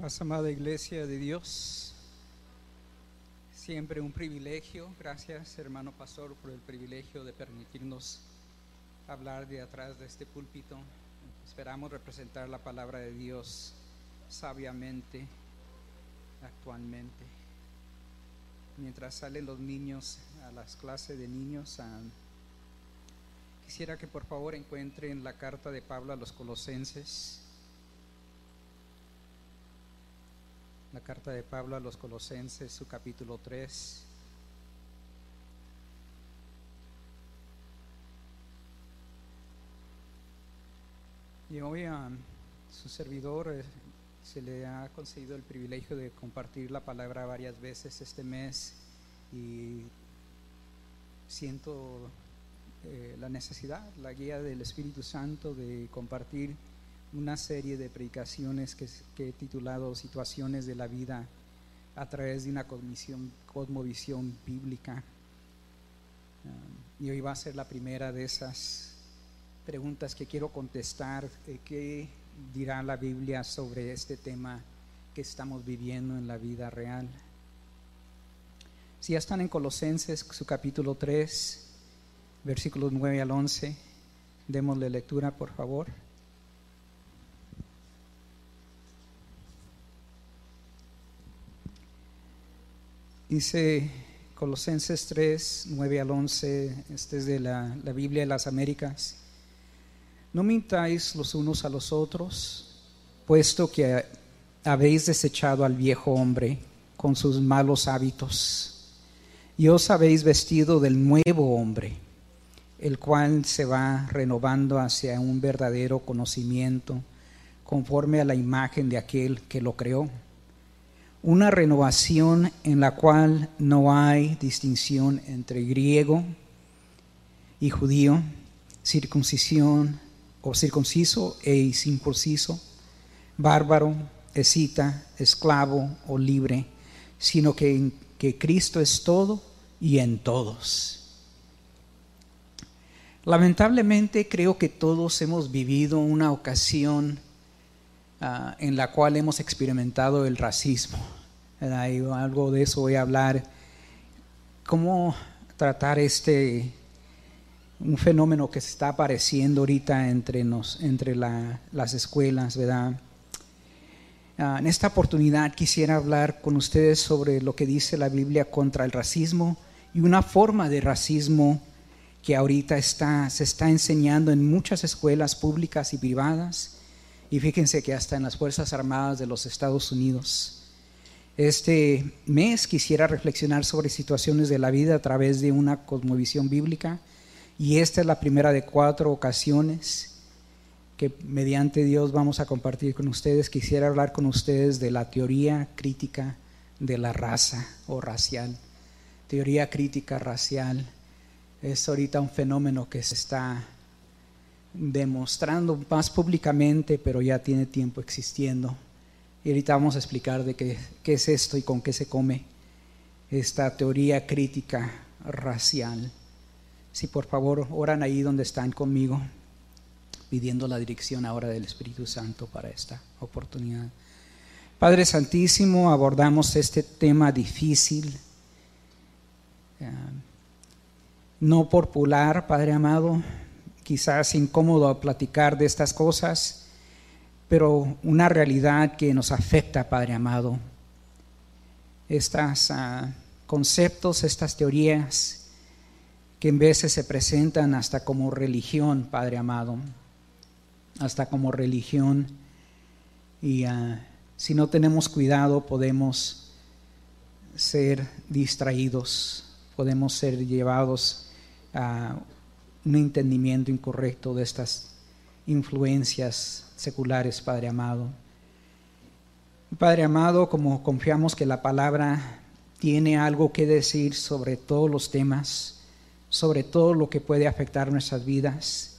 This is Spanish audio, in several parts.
Paz, amada Iglesia de Dios. Siempre un privilegio. Gracias, hermano pastor, por el privilegio de permitirnos hablar de atrás de este púlpito. Esperamos representar la palabra de Dios sabiamente, actualmente. Mientras salen los niños a las clases de niños, quisiera que por favor encuentren la carta de Pablo a los colosenses. La carta de Pablo a los Colosenses, su capítulo 3. Y hoy a su servidor eh, se le ha concedido el privilegio de compartir la palabra varias veces este mes y siento eh, la necesidad, la guía del Espíritu Santo de compartir una serie de predicaciones que, he titulado Situaciones de la vida a través de una cosmovisión bíblica. Um, y hoy va a ser la primera de esas preguntas que quiero contestar. Eh, ¿Qué dirá la Biblia sobre este tema que estamos viviendo en la vida real? Si ya están en Colosenses, su capítulo 3, versículos 9 al 11, démosle lectura, por favor. Dice Colosenses 3, 9 al 11, este es de la, la Biblia de las Américas. No mintáis los unos a los otros, puesto que habéis desechado al viejo hombre con sus malos hábitos, y os habéis vestido del nuevo hombre, el cual se va renovando hacia un verdadero conocimiento, conforme a la imagen de aquel que lo creó una renovación en la cual no hay distinción entre griego y judío, circuncisión o circunciso e incircunciso, bárbaro, escita, esclavo o libre, sino que, que Cristo es todo y en todos. Lamentablemente creo que todos hemos vivido una ocasión Ah, en la cual hemos experimentado el racismo. algo de eso voy a hablar. ¿Cómo tratar este un fenómeno que se está apareciendo ahorita entre, nos, entre las escuelas, ¿verdad? Ah, en esta oportunidad quisiera hablar con ustedes sobre lo que dice la Biblia contra el racismo y una forma de racismo que ahorita está, se está enseñando en muchas escuelas públicas y privadas y fíjense que hasta en las Fuerzas Armadas de los Estados Unidos. Este mes quisiera reflexionar sobre situaciones de la vida a través de una cosmovisión bíblica y esta es la primera de cuatro ocasiones que mediante Dios vamos a compartir con ustedes. Quisiera hablar con ustedes de la teoría crítica de la raza o racial. Teoría crítica racial es ahorita un fenómeno que se está demostrando más públicamente, pero ya tiene tiempo existiendo. Y ahorita vamos a explicar de qué, qué es esto y con qué se come esta teoría crítica racial. Si por favor oran ahí donde están conmigo, pidiendo la dirección ahora del Espíritu Santo para esta oportunidad. Padre Santísimo, abordamos este tema difícil, eh, no popular, Padre amado, quizás incómodo platicar de estas cosas, pero una realidad que nos afecta, Padre amado. Estos ah, conceptos, estas teorías que en veces se presentan hasta como religión, Padre amado, hasta como religión. Y ah, si no tenemos cuidado podemos ser distraídos, podemos ser llevados a un entendimiento incorrecto de estas influencias seculares, Padre amado. Padre amado, como confiamos que la palabra tiene algo que decir sobre todos los temas, sobre todo lo que puede afectar nuestras vidas,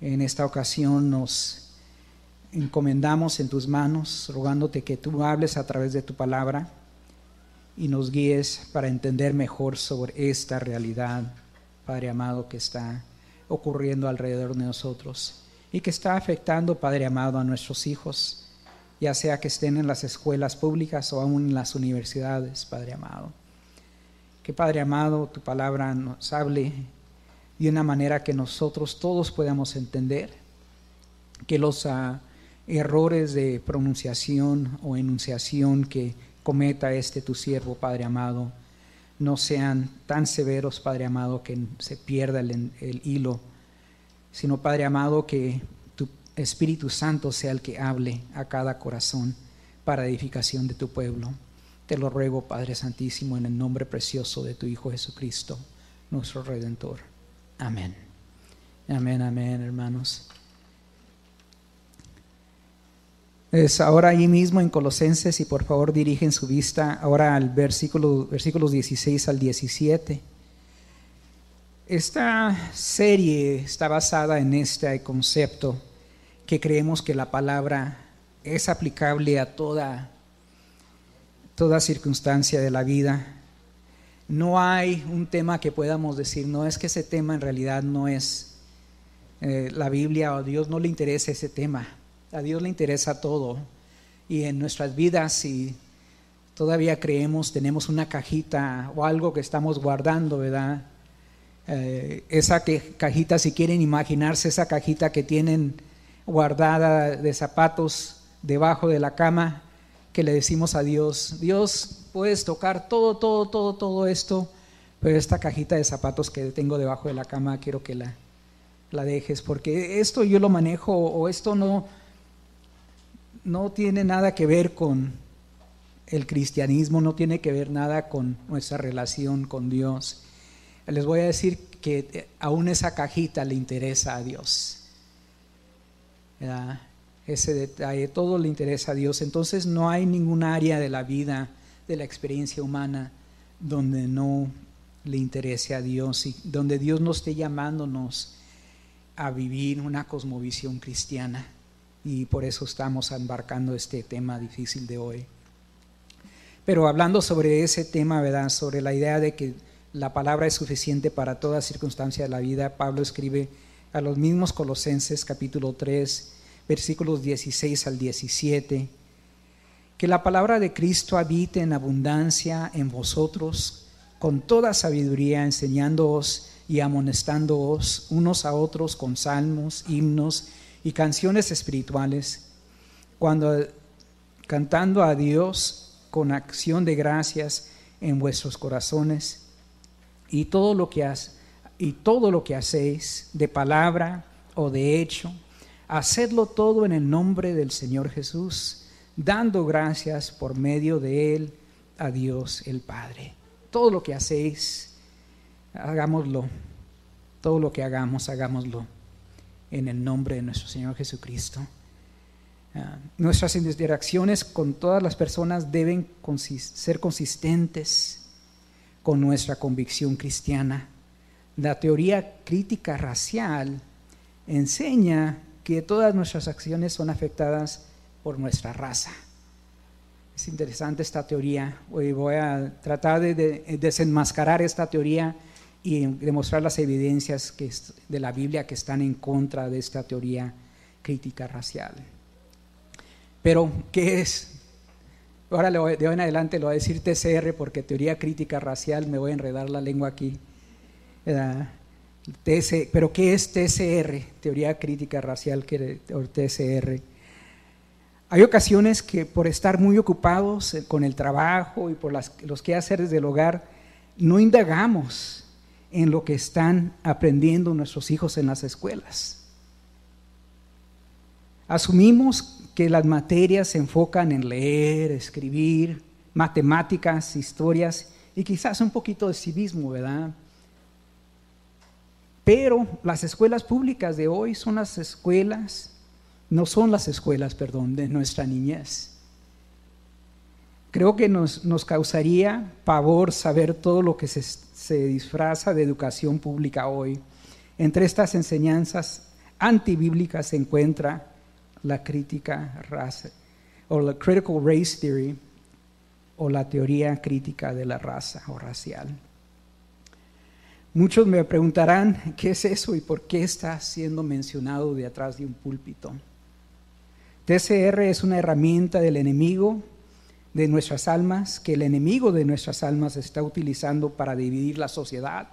en esta ocasión nos encomendamos en tus manos, rogándote que tú hables a través de tu palabra y nos guíes para entender mejor sobre esta realidad, Padre amado, que está ocurriendo alrededor de nosotros y que está afectando, Padre amado, a nuestros hijos, ya sea que estén en las escuelas públicas o aún en las universidades, Padre amado. Que Padre amado, tu palabra nos hable de una manera que nosotros todos podamos entender, que los ah, errores de pronunciación o enunciación que cometa este tu siervo, Padre amado, no sean tan severos, Padre amado, que se pierda el, el hilo, sino, Padre amado, que tu Espíritu Santo sea el que hable a cada corazón para edificación de tu pueblo. Te lo ruego, Padre Santísimo, en el nombre precioso de tu Hijo Jesucristo, nuestro Redentor. Amén. Amén, amén, hermanos. Es ahora ahí mismo en Colosenses y por favor dirigen su vista ahora al versículo, versículos 16 al 17. Esta serie está basada en este concepto que creemos que la palabra es aplicable a toda, toda circunstancia de la vida. No hay un tema que podamos decir, no es que ese tema en realidad no es eh, la Biblia o Dios no le interesa ese tema a Dios le interesa todo. Y en nuestras vidas, si todavía creemos, tenemos una cajita o algo que estamos guardando, ¿verdad? Eh, esa cajita, si quieren imaginarse esa cajita que tienen guardada de zapatos debajo de la cama, que le decimos a Dios, Dios, puedes tocar todo, todo, todo, todo esto, pero esta cajita de zapatos que tengo debajo de la cama, quiero que la, la dejes, porque esto yo lo manejo o esto no, no tiene nada que ver con el cristianismo, no tiene que ver nada con nuestra relación con Dios. Les voy a decir que aún esa cajita le interesa a Dios. Ese detalle, todo le interesa a Dios. Entonces no hay ningún área de la vida, de la experiencia humana, donde no le interese a Dios y donde Dios no esté llamándonos a vivir una cosmovisión cristiana y por eso estamos embarcando este tema difícil de hoy. Pero hablando sobre ese tema, ¿verdad? Sobre la idea de que la palabra es suficiente para toda circunstancia de la vida, Pablo escribe a los mismos Colosenses capítulo 3, versículos 16 al 17, que la palabra de Cristo habite en abundancia en vosotros, con toda sabiduría, enseñándoos y amonestándoos unos a otros con salmos, himnos y canciones espirituales, cuando cantando a Dios con acción de gracias en vuestros corazones, y todo lo que y todo lo que hacéis de palabra o de hecho, hacedlo todo en el nombre del Señor Jesús, dando gracias por medio de él a Dios el Padre. Todo lo que hacéis, hagámoslo. Todo lo que hagamos, hagámoslo en el nombre de nuestro Señor Jesucristo. Ah, nuestras interacciones con todas las personas deben ser consistentes con nuestra convicción cristiana. La teoría crítica racial enseña que todas nuestras acciones son afectadas por nuestra raza. Es interesante esta teoría. Hoy voy a tratar de desenmascarar esta teoría y demostrar las evidencias que de la Biblia que están en contra de esta teoría crítica racial. Pero, ¿qué es? Ahora de hoy en adelante lo voy a decir TCR porque teoría crítica racial, me voy a enredar la lengua aquí. pero ¿qué es TCR? Teoría crítica racial, o TCR. Hay ocasiones que por estar muy ocupados con el trabajo y por las, los quehaceres del hogar, no indagamos en lo que están aprendiendo nuestros hijos en las escuelas. Asumimos que las materias se enfocan en leer, escribir, matemáticas, historias y quizás un poquito de civismo, ¿verdad? Pero las escuelas públicas de hoy son las escuelas, no son las escuelas, perdón, de nuestra niñez. Creo que nos, nos causaría pavor saber todo lo que se, se disfraza de educación pública hoy. Entre estas enseñanzas antibíblicas se encuentra la crítica raza o la critical race theory o la teoría crítica de la raza o racial. Muchos me preguntarán qué es eso y por qué está siendo mencionado de atrás de un púlpito. TCR es una herramienta del enemigo de nuestras almas, que el enemigo de nuestras almas está utilizando para dividir la sociedad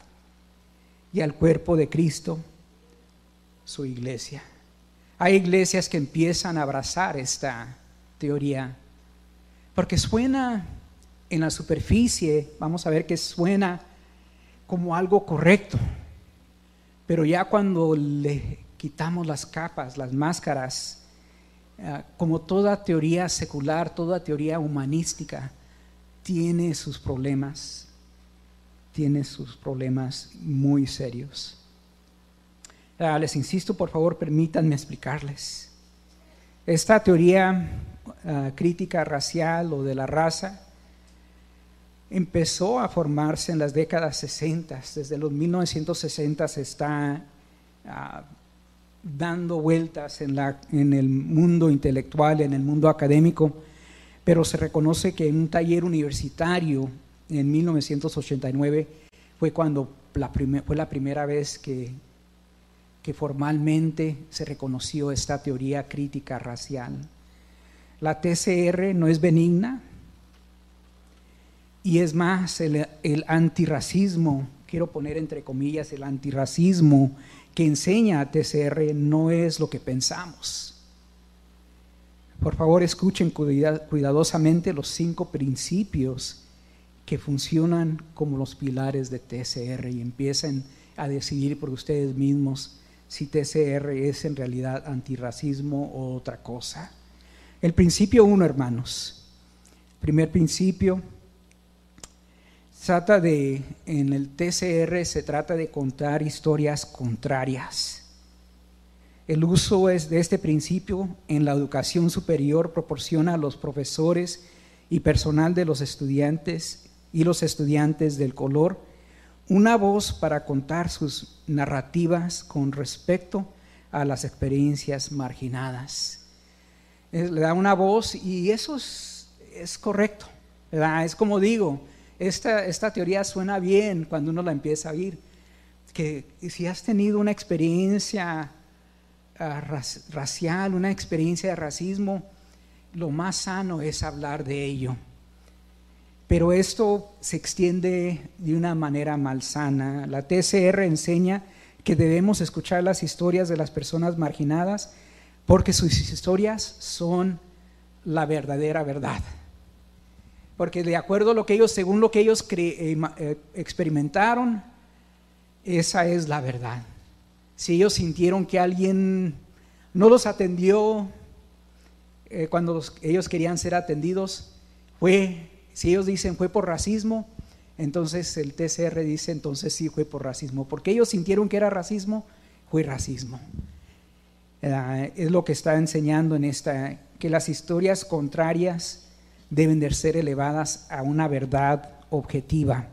y al cuerpo de Cristo, su iglesia. Hay iglesias que empiezan a abrazar esta teoría, porque suena en la superficie, vamos a ver que suena como algo correcto, pero ya cuando le quitamos las capas, las máscaras, como toda teoría secular, toda teoría humanística, tiene sus problemas, tiene sus problemas muy serios. Ah, les insisto, por favor, permítanme explicarles. Esta teoría ah, crítica racial o de la raza empezó a formarse en las décadas 60. Desde los 1960 se está ah, dando vueltas en, la, en el mundo intelectual, en el mundo académico, pero se reconoce que en un taller universitario en 1989 fue cuando la fue la primera vez que, que formalmente se reconoció esta teoría crítica racial. La TCR no es benigna, y es más, el, antirracismo, quiero poner entre comillas, el antirracismo que enseña a TCR no es lo que pensamos. Por favor, escuchen cuidadosamente los cinco principios que funcionan como los pilares de TCR y empiecen a decidir por ustedes mismos si TCR es en realidad antirracismo o otra cosa. El principio uno, hermanos. Primer principio, trata de, en el TCR se trata de contar historias contrarias. El uso de este principio en la educación superior proporciona a los profesores y personal de los estudiantes y los estudiantes del color una voz para contar sus narrativas con respecto a las experiencias marginadas. le da una voz y eso es, correcto. Es como digo, esta, teoría suena bien cuando uno la empieza a oír, que si has tenido una experiencia ah, racial, una experiencia de racismo, lo más sano es hablar de ello. Pero esto se extiende de una manera malsana. La TCR enseña que debemos escuchar las historias de las personas marginadas porque sus historias son la verdadera verdad porque de acuerdo a lo que ellos, según lo que ellos eh, eh, experimentaron, esa es la verdad. Si ellos sintieron que alguien no los atendió eh, cuando ellos querían ser atendidos, fue, si ellos dicen fue por racismo, entonces el TCR dice entonces sí fue por racismo, porque ellos sintieron que era racismo, fue racismo. es lo que está enseñando en esta, que las historias contrarias deben de ser elevadas a una verdad objetiva.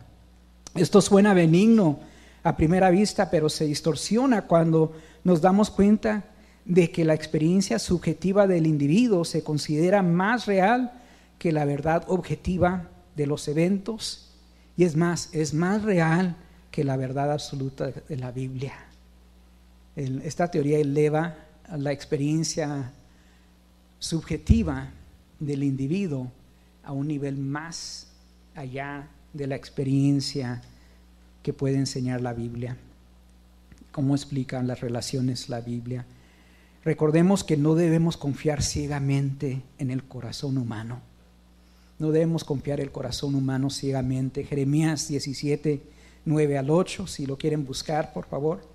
Esto suena benigno a primera vista, pero se distorsiona cuando nos damos cuenta de que la experiencia subjetiva del individuo se considera más real que la verdad objetiva de los eventos y es más, es más real que la verdad absoluta de la Biblia. Esta teoría eleva la experiencia subjetiva del individuo a un nivel más allá de la experiencia que puede enseñar la Biblia. ¿Cómo explican las relaciones la Biblia? Recordemos que no debemos confiar ciegamente en el corazón humano. No debemos confiar el corazón humano ciegamente. Jeremías 17, 9 al 8, si lo quieren buscar, por favor.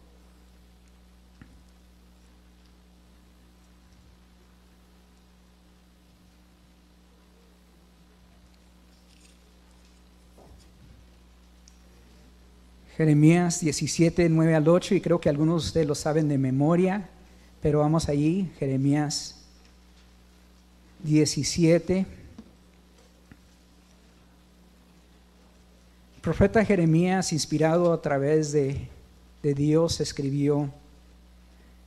Jeremías 17, 9 al 8, y creo que algunos de ustedes lo saben de memoria, pero vamos allí, Jeremías 17. El profeta Jeremías, inspirado a través de, de Dios, escribió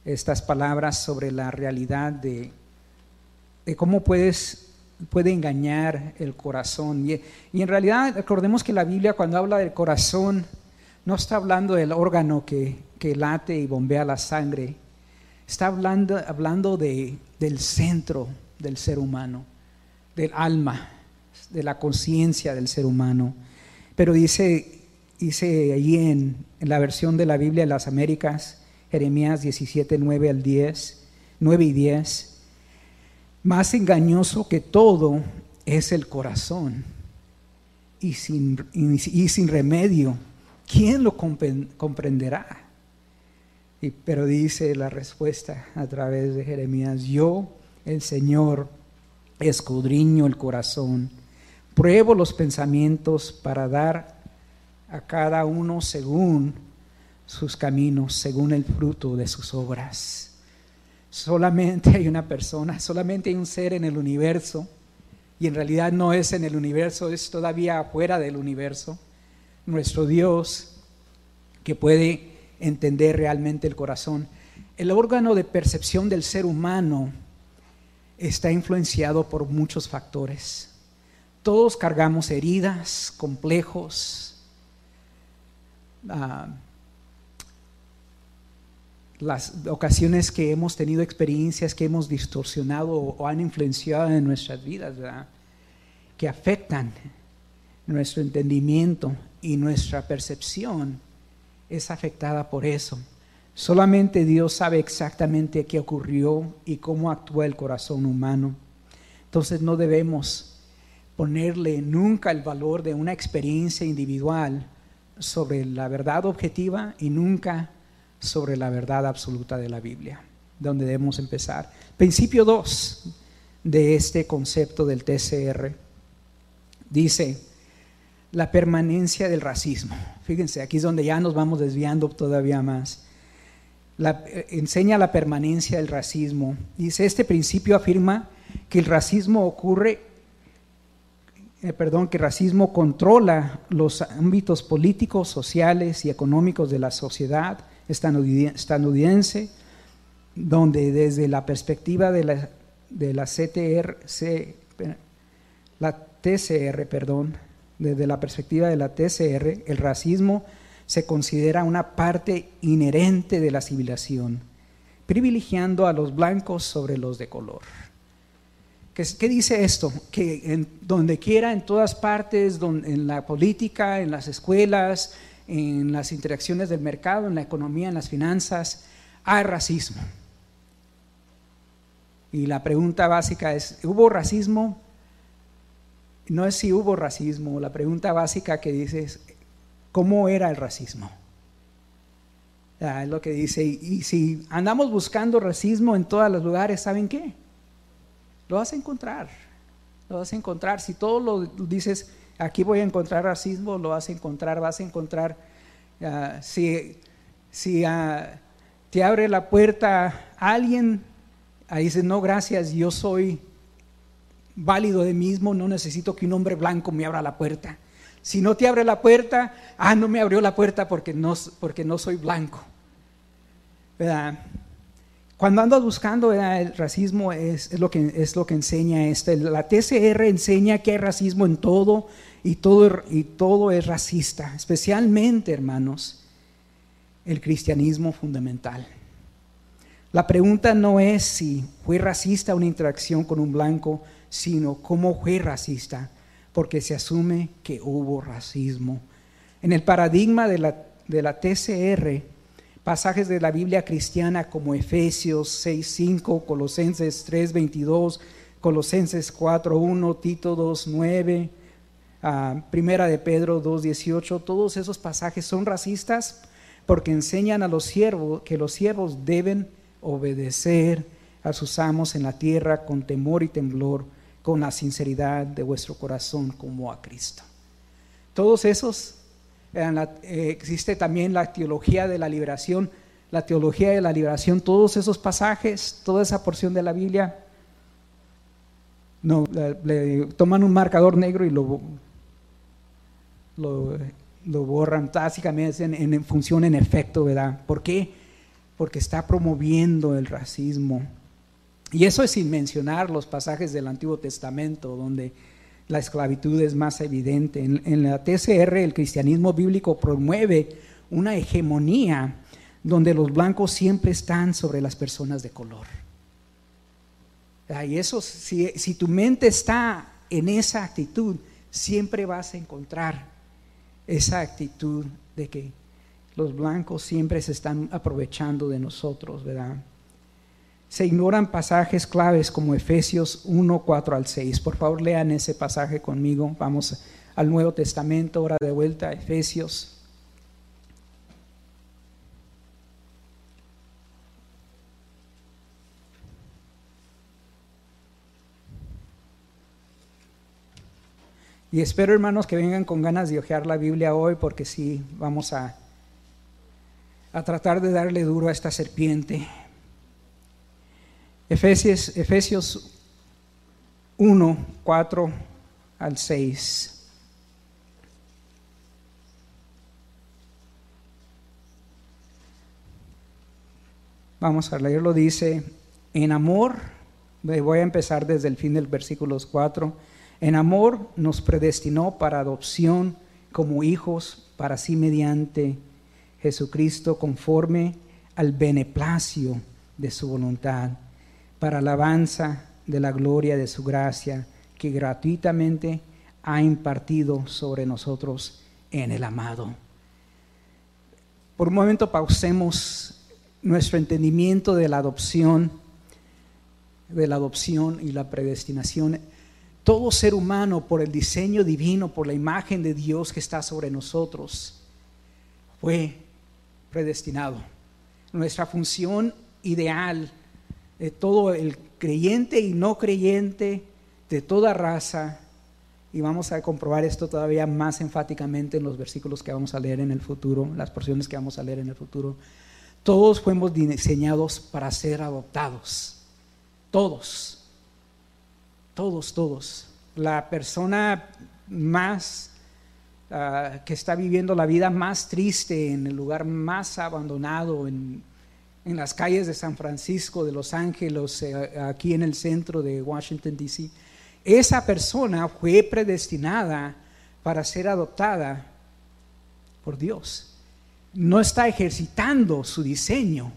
estas palabras sobre la realidad de, de cómo puedes puede engañar el corazón. Y, y, en realidad, recordemos que la Biblia cuando habla del corazón, no está hablando del órgano que, late y bombea la sangre. Está hablando, hablando de, del centro del ser humano, del alma, de la conciencia del ser humano. Pero dice, dice allí en, en, la versión de la Biblia de las Américas, Jeremías 17, 9 al 10, 9 y 10, más engañoso que todo es el corazón y sin, y, sin remedio, ¿quién lo comprenderá? Pero dice la respuesta a través de Jeremías, yo, el Señor, escudriño el corazón, pruebo los pensamientos para dar a cada uno según sus caminos, según el fruto de sus obras. Solamente hay una persona, solamente hay un ser en el universo y en realidad no es en el universo, es todavía afuera del universo, nuestro Dios que puede entender realmente el corazón. El órgano de percepción del ser humano está influenciado por muchos factores. Todos cargamos heridas, complejos, uh, las ocasiones que hemos tenido experiencias que hemos distorsionado o, han influenciado en nuestras vidas, que afectan nuestro entendimiento y nuestra percepción, es afectada por eso. Solamente Dios sabe exactamente qué ocurrió y cómo actúa el corazón humano. Entonces no debemos ponerle nunca el valor de una experiencia individual sobre la verdad objetiva y nunca sobre la verdad absoluta de la Biblia, donde debemos empezar. Principio 2 de este concepto del TCR dice la permanencia del racismo. Fíjense, aquí es donde ya nos vamos desviando todavía más. Eh, enseña la permanencia del racismo. Dice, este principio afirma que el racismo ocurre, eh, perdón, que el racismo controla los ámbitos políticos, sociales y económicos de la sociedad estadounidense, donde desde la perspectiva de la, de la CTR, la TCR, perdón, desde la perspectiva de la TCR, el racismo se considera una parte inherente de la civilización, privilegiando a los blancos sobre los de color. ¿Qué, dice esto? Que donde quiera, en todas partes, en la política, en las escuelas, en las interacciones del mercado, en la economía, en las finanzas, hay racismo. Y la pregunta básica es, ¿hubo racismo? No es si hubo racismo, la pregunta básica que dice es, ¿cómo era el racismo? es lo que dice, y si andamos buscando racismo en todos los lugares, ¿saben qué? Lo vas a encontrar, lo vas a encontrar. Si todo lo dices, aquí voy a encontrar racismo, lo vas a encontrar, vas a encontrar, ah, si, si ah, te abre la puerta alguien, ahí dices, no, gracias, yo soy válido de mismo, no necesito que un hombre blanco me abra la puerta. Si no te abre la puerta, ah, no me abrió la puerta porque no, porque no soy blanco. Cuando ando buscando el racismo es, lo que, es lo que enseña esto. La TCR enseña que hay racismo en todo y todo, y todo es racista, especialmente, hermanos, el cristianismo fundamental. La pregunta no es si fue racista una interacción con un blanco, sino cómo fue racista, porque se asume que hubo racismo. En el paradigma de la, de la TCR, pasajes de la Biblia cristiana como Efesios 6.5, Colosenses 3.22, Colosenses 4.1, Tito 2.9, uh, Primera de Pedro 2.18, todos esos pasajes son racistas porque enseñan a los siervos que los siervos deben obedecer a sus amos en la tierra con temor y temblor con la sinceridad de vuestro corazón como a Cristo. Todos esos, eh, existe también la teología de la liberación, la teología de la liberación, todos esos pasajes, toda esa porción de la Biblia, no, toman un marcador negro y lo, lo, borran, básicamente en, en función en efecto, ¿verdad? ¿Por qué? Porque está promoviendo el racismo y eso es sin mencionar los pasajes del Antiguo Testamento, donde la esclavitud es más evidente. En, la TCR el cristianismo bíblico promueve una hegemonía donde los blancos siempre están sobre las personas de color. Y eso, si, si tu mente está en esa actitud, siempre vas a encontrar esa actitud de que los blancos siempre se están aprovechando de nosotros, ¿verdad? Se ignoran pasajes claves como Efesios 1, 4 al 6. Por favor, lean ese pasaje conmigo. Vamos al Nuevo Testamento, ahora de vuelta a Efesios Y espero, hermanos, que vengan con ganas de hojear la Biblia hoy, porque sí, vamos a, a tratar de darle duro a esta serpiente. Efesios, Efesios 1, 4 al 6. Vamos a leerlo, dice, en amor, voy a empezar desde el fin del versículo 4 en amor nos predestinó para adopción como hijos para sí mediante Jesucristo conforme al beneplacio de su voluntad, para alabanza de la gloria de su gracia que gratuitamente ha impartido sobre nosotros en el amado. Por un momento pausemos nuestro entendimiento de la adopción, de la adopción y la predestinación todo ser humano por el diseño divino, por la imagen de Dios que está sobre nosotros, fue predestinado. Nuestra función ideal de todo el creyente y no creyente, de toda raza, y vamos a comprobar esto todavía más enfáticamente en los versículos que vamos a leer en el futuro, las porciones que vamos a leer en el futuro. Todos fuimos diseñados para ser adoptados. Todos todos, todos. La persona más ah, que está viviendo la vida más triste en el lugar más abandonado, en, las calles de San Francisco, de Los Ángeles, eh, aquí en el centro de Washington, D.C., esa persona fue predestinada para ser adoptada por Dios. No está ejercitando su diseño,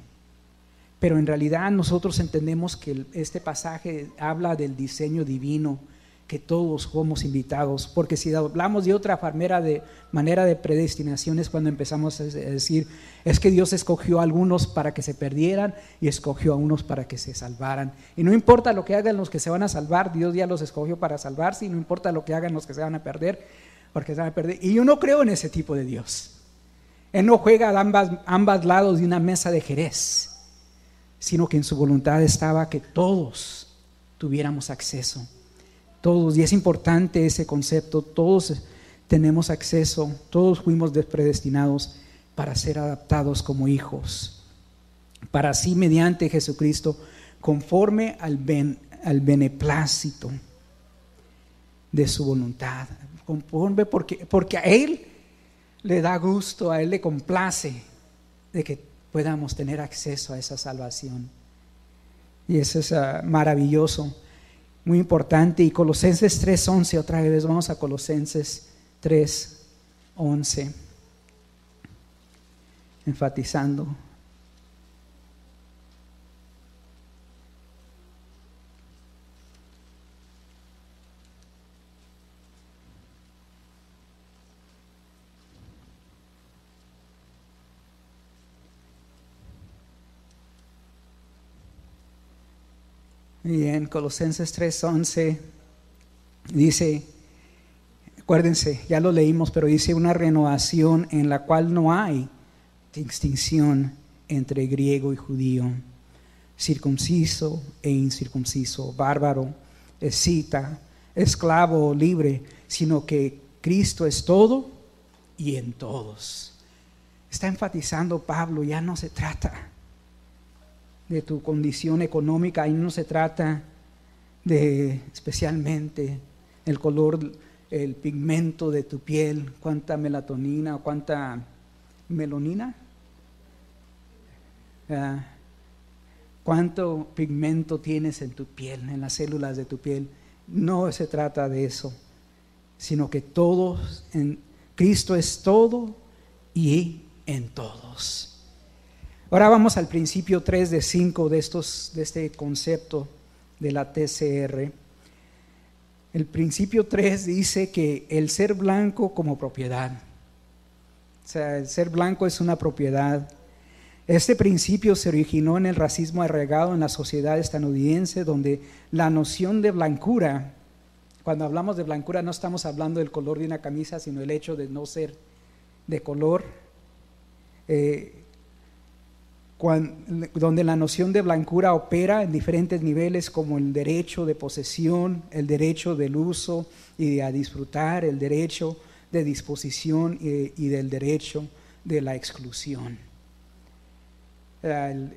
pero en realidad nosotros entendemos que este pasaje habla del diseño divino, que todos somos invitados, porque si hablamos de otra manera de, manera de predestinación es cuando empezamos a decir, es que Dios escogió a algunos para que se perdieran y escogió a unos para que se salvaran. Y no importa lo que hagan los que se van a salvar, Dios ya los escogió para salvarse y no importa lo que hagan los que se van a perder, porque se van a perder. Y yo no creo en ese tipo de Dios. Él no juega a ambas lados de una mesa de Jerez sino que en su voluntad estaba que todos tuviéramos acceso. Todos, y es importante ese concepto, todos tenemos acceso, todos fuimos predestinados para ser adaptados como hijos, para así mediante Jesucristo, conforme al, beneplácito de su voluntad, conforme porque, porque a Él le da gusto, a Él le complace de que podamos tener acceso a esa salvación. Y eso es ah, maravilloso, muy importante. Y Colosenses 3.11, otra vez vamos a Colosenses 3.11, enfatizando Y en Colosenses 3:11 dice, acuérdense, ya lo leímos, pero dice una renovación en la cual no hay distinción entre griego y judío, circunciso e incircunciso, bárbaro, escita, esclavo o libre, sino que Cristo es todo y en todos. Está enfatizando Pablo, ya no se trata de tu condición económica, ahí no se trata de especialmente el color, el pigmento de tu piel, cuánta melatonina o cuánta melonina, ah, cuánto pigmento tienes en tu piel, en las células de tu piel. No se trata de eso, sino que todos, en Cristo es todo y en todos. Ahora vamos al principio 3 de 5 de, estos, de este concepto de la TCR. El principio 3 dice que el ser blanco como propiedad. O sea, el ser blanco es una propiedad. Este principio se originó en el racismo arraigado en la sociedad estadounidense, donde la noción de blancura, cuando hablamos de blancura no estamos hablando del color de una camisa, sino el hecho de no ser de color, eh, donde la noción de blancura opera en diferentes niveles como el derecho de posesión, el derecho del uso y de a disfrutar, el derecho de disposición y, del derecho de la exclusión.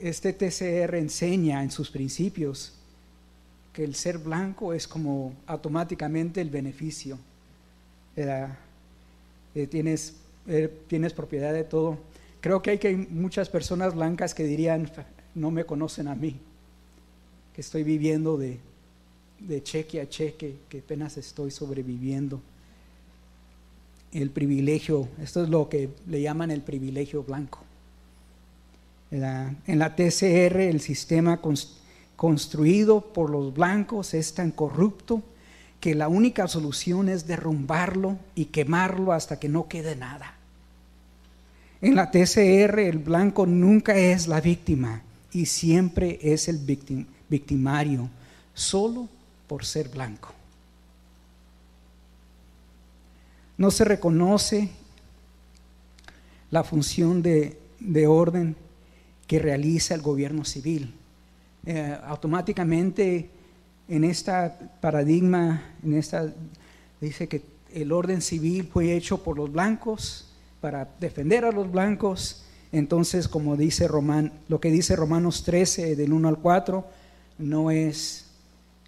Este TCR enseña en sus principios que el ser blanco es como automáticamente el beneficio. Eh, tienes, eh, tienes propiedad de todo. Creo que hay que muchas personas blancas que dirían, no me conocen a mí, que estoy viviendo de, de cheque a cheque, que apenas estoy sobreviviendo el privilegio, esto es lo que le llaman el privilegio blanco. En la TCR el sistema construido por los blancos es tan corrupto que la única solución es derrumbarlo y quemarlo hasta que no quede nada. En la TCR el blanco nunca es la víctima y siempre es el victimario, solo por ser blanco. No se reconoce la función de, orden que realiza el gobierno civil. Eh, automáticamente en este paradigma, en esta, dice que el orden civil fue hecho por los blancos para defender a los blancos. Entonces, como dice Román, lo que dice Romanos 13 del 1 al 4 no es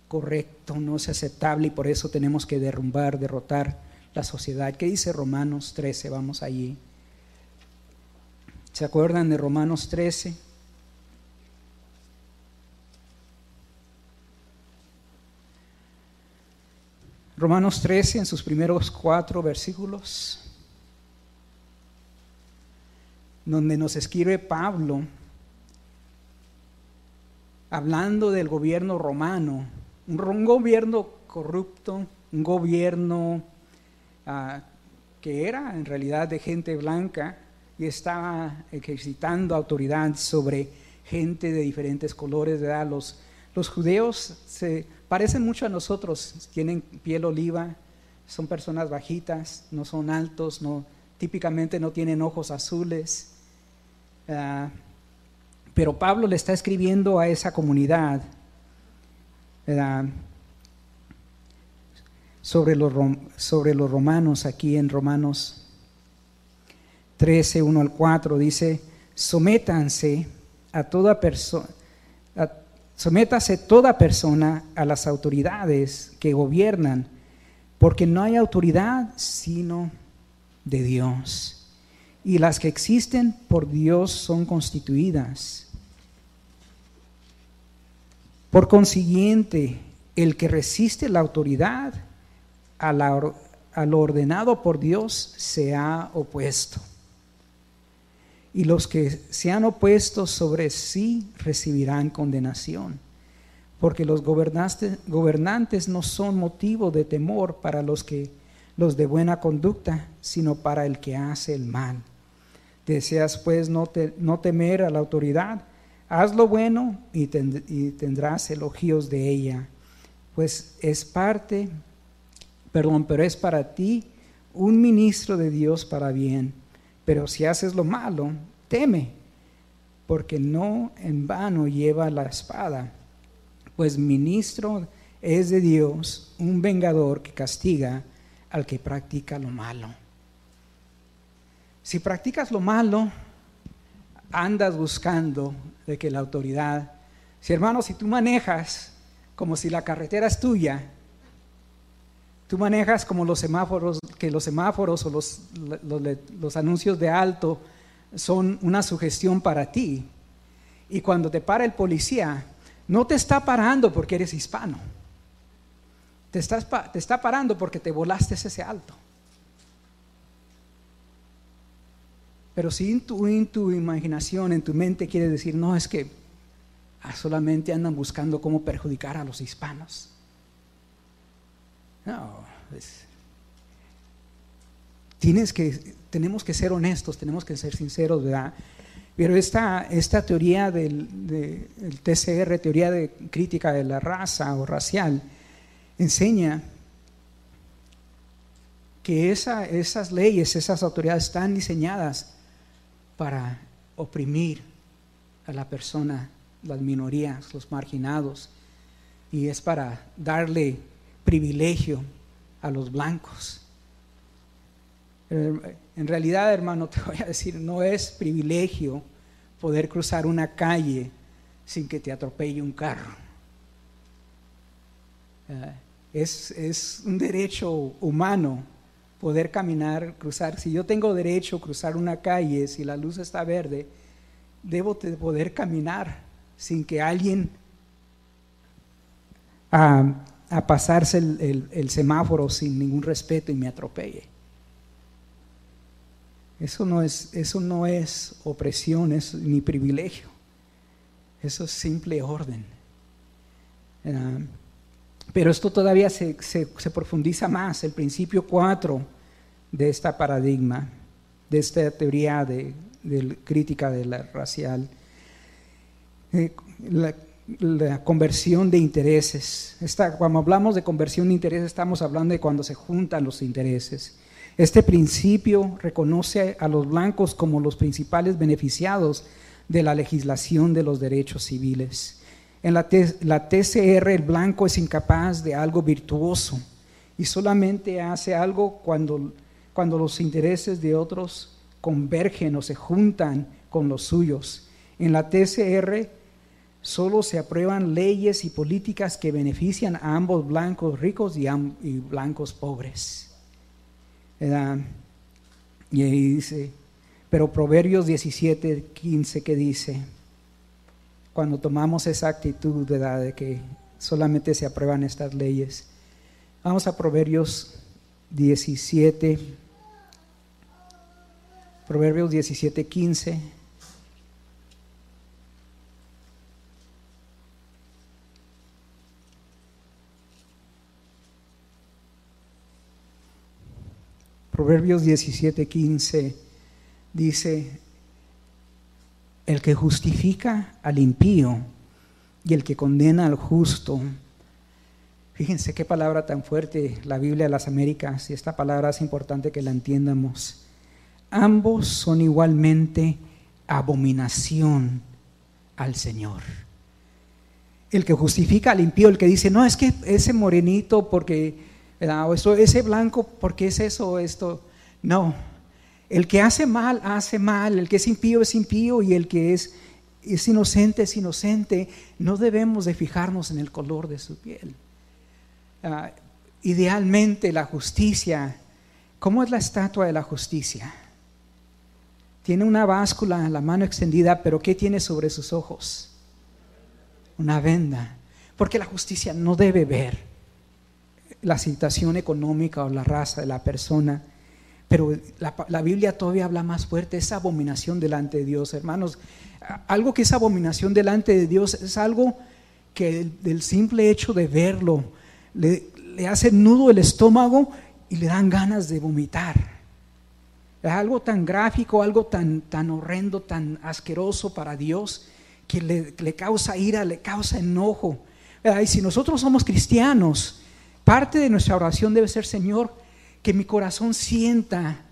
correcto, no es aceptable y por eso tenemos que derrumbar, derrotar la sociedad. ¿Qué dice Romanos 13? Vamos allí. ¿Se acuerdan de Romanos 13? Romanos 13 en sus primeros cuatro versículos, donde nos escribe Pablo hablando del gobierno romano, un gobierno corrupto, un gobierno Ah, que era en realidad de gente blanca y estaba ejercitando autoridad sobre gente de diferentes colores. ¿verdad? Los, los judíos se parecen mucho a nosotros, tienen piel oliva, son personas bajitas, no son altos, no, típicamente no tienen ojos azules. Ah, pero Pablo le está escribiendo a esa comunidad. sobre los, sobre los romanos, aquí en Romanos 13, 1 al 4, dice, sométanse a toda persona, sométase toda persona a las autoridades que gobiernan, porque no hay autoridad sino de Dios. Y las que existen por Dios son constituidas. Por consiguiente, el que resiste la autoridad a, lo ordenado por Dios se ha opuesto. Y los que se han opuesto sobre sí recibirán condenación, porque los gobernantes, gobernantes no son motivo de temor para los que los de buena conducta, sino para el que hace el mal. Deseas pues no, no temer a la autoridad, haz lo bueno y, y tendrás elogios de ella, pues es parte perdón, pero es para ti un ministro de Dios para bien. Pero si haces lo malo, teme, porque no en vano lleva la espada, pues ministro es de Dios, un vengador que castiga al que practica lo malo. Si practicas lo malo, andas buscando de que la autoridad, si hermano, si tú manejas como si la carretera es tuya, Tú manejas como los semáforos, que los semáforos o los, los, anuncios de alto son una sugestión para ti. Y cuando te para el policía, no te está parando porque eres hispano. Te, estás, te está parando porque te volaste ese alto. Pero si en tu, en tu imaginación, en tu mente quieres decir, no, es que ah, solamente andan buscando cómo perjudicar a los hispanos. No, tienes que, tenemos que ser honestos, tenemos que ser sinceros, ¿verdad? Pero esta, esta teoría del, TCR, teoría de crítica de la raza o racial, enseña que esas leyes, esas autoridades están diseñadas para oprimir a la persona, las minorías, los marginados, y es para darle privilegio a los blancos. En realidad, hermano, te voy a decir, no es privilegio poder cruzar una calle sin que te atropelle un carro. Eh, es, es un derecho humano poder caminar, cruzar. Si yo tengo derecho a cruzar una calle, si la luz está verde, debo de poder caminar sin que alguien a, pasarse el, semáforo sin ningún respeto y me atropelle. Eso no es, eso no es opresión, es ni privilegio. Eso es simple orden. Ah, pero esto todavía se, profundiza más, el principio 4 de esta paradigma, de esta teoría de, crítica de la racial. Eh, la, conversión de intereses. cuando hablamos de conversión de intereses, estamos hablando de cuando se juntan los intereses. Este principio reconoce a los blancos como los principales beneficiados de la legislación de los derechos civiles. En la, TCR el blanco es incapaz de algo virtuoso y solamente hace algo cuando, cuando los intereses de otros convergen o se juntan con los suyos. En la TCR solo se aprueban leyes y políticas que benefician a ambos blancos ricos y, blancos pobres. Y ahí dice, pero Proverbios 17, 15 que dice, cuando tomamos esa actitud de que solamente se aprueban estas leyes. Vamos a Proverbios 17, Proverbios 17, 15. Proverbios 17, 15 dice, el que justifica al impío y el que condena al justo. Fíjense qué palabra tan fuerte la Biblia de las Américas y esta palabra es importante que la entiendamos. Ambos son igualmente abominación al Señor. El que justifica al impío, el que dice, no, es que ese morenito porque, eso, ese blanco porque es eso esto. No, el que hace mal, hace mal. El que es impío, es impío. Y el que es, es inocente, es inocente. No debemos de fijarnos en el color de su piel. Ah, idealmente la justicia, ¿cómo es la estatua de la justicia? Tiene una báscula en la mano extendida, pero ¿qué tiene sobre sus ojos? Una venda. Porque la justicia no debe ver la situación económica o la raza de la persona pero la, Biblia todavía habla más fuerte, esa abominación delante de Dios, hermanos. Algo que es abominación delante de Dios es algo que del simple hecho de verlo le, hace nudo el estómago y le dan ganas de vomitar. Es algo tan gráfico, algo tan, tan horrendo, tan asqueroso para Dios que le, le causa ira, le causa enojo. Y si nosotros somos cristianos, parte de nuestra oración debe ser, Señor, que mi corazón sienta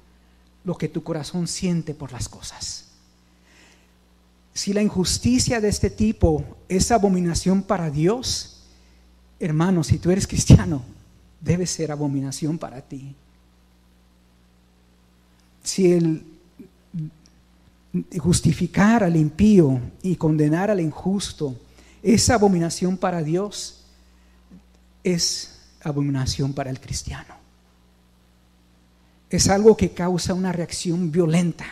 lo que tu corazón siente por las cosas. Si la injusticia de este tipo es abominación para Dios, hermano, si tú eres cristiano, debe ser abominación para ti. Si el justificar al impío y condenar al injusto es abominación para Dios, es abominación para el cristiano es algo que causa una reacción violenta.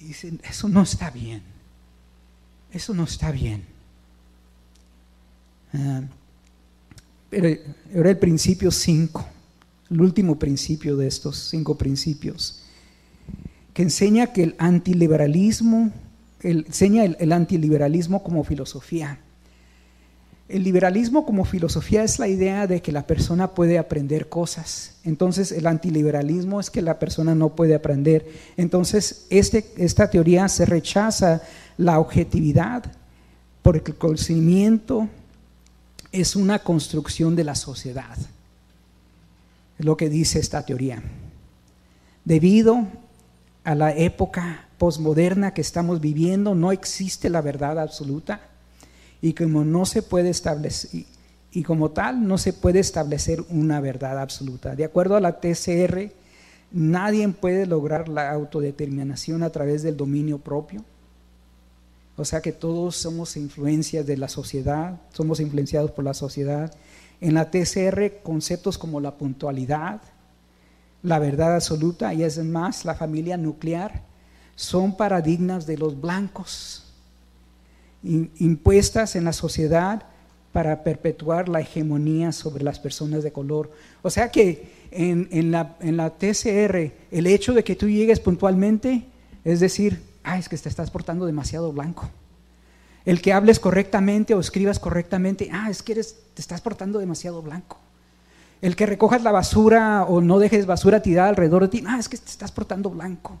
Y dicen, eso no está bien. Eso no está bien. Ah, pero ahora el principio 5, el último principio de estos cinco principios. que enseña que el antiliberalismo, enseña el antiliberalismo como filosofía. El liberalismo como filosofía es la idea de que la persona puede aprender cosas. Entonces el antiliberalismo es que la persona no puede aprender. Entonces este, esta teoría se rechaza la objetividad porque el conocimiento es una construcción de la sociedad. Es lo que dice esta teoría. Debido a la época posmoderna que estamos viviendo, no existe la verdad absoluta y como no se puede establecer y como tal no se puede establecer una verdad absoluta. De acuerdo a la TCR, nadie puede lograr la autodeterminación a través del dominio propio. O sea que todos somos influencias de la sociedad, somos influenciados por la sociedad. En la TCR, conceptos como la puntualidad, la verdad absoluta y es más, la familia nuclear, son paradigmas de los blancos impuestas en la sociedad para perpetuar la hegemonía sobre las personas de color. O sea que en, la, en la TCR, el hecho de que tú llegues puntualmente es decir, ah, es que te estás portando demasiado blanco. El que hables correctamente o escribas correctamente, ah, es que eres, te estás portando demasiado blanco. El que recojas la basura o no dejes basura tirada alrededor de ti, ah, es que te estás portando blanco.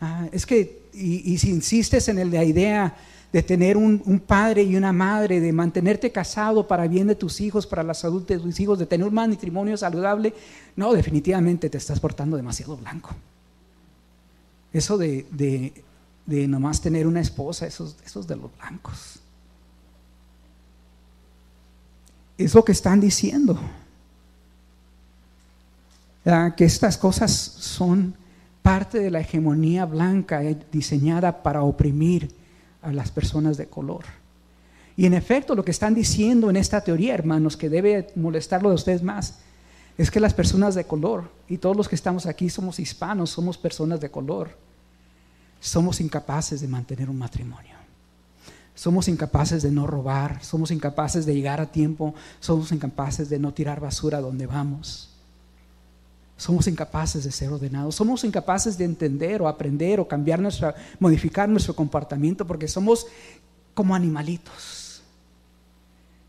Ah, es que, y, y, si insistes en la idea de tener un, padre y una madre, de mantenerte casado para bien de tus hijos, para la salud de tus hijos, de tener un matrimonio saludable, no, definitivamente te estás portando demasiado blanco. Eso de, de, nomás tener una esposa, esos, esos de los blancos. Es lo que están diciendo. Que estas cosas son parte de la hegemonía blanca eh, diseñada para oprimir a las personas de color. Y en efecto, lo que están diciendo en esta teoría, hermanos, que debe molestarlo de ustedes más, es que las personas de color, y todos los que estamos aquí somos hispanos, somos personas de color, somos incapaces de mantener un matrimonio. Somos incapaces de no robar, somos incapaces de llegar a tiempo, somos incapaces de no tirar basura donde vamos. Somos incapaces de ser ordenados, somos incapaces de entender o aprender o cambiar nuestra, modificar nuestro comportamiento porque somos como animalitos.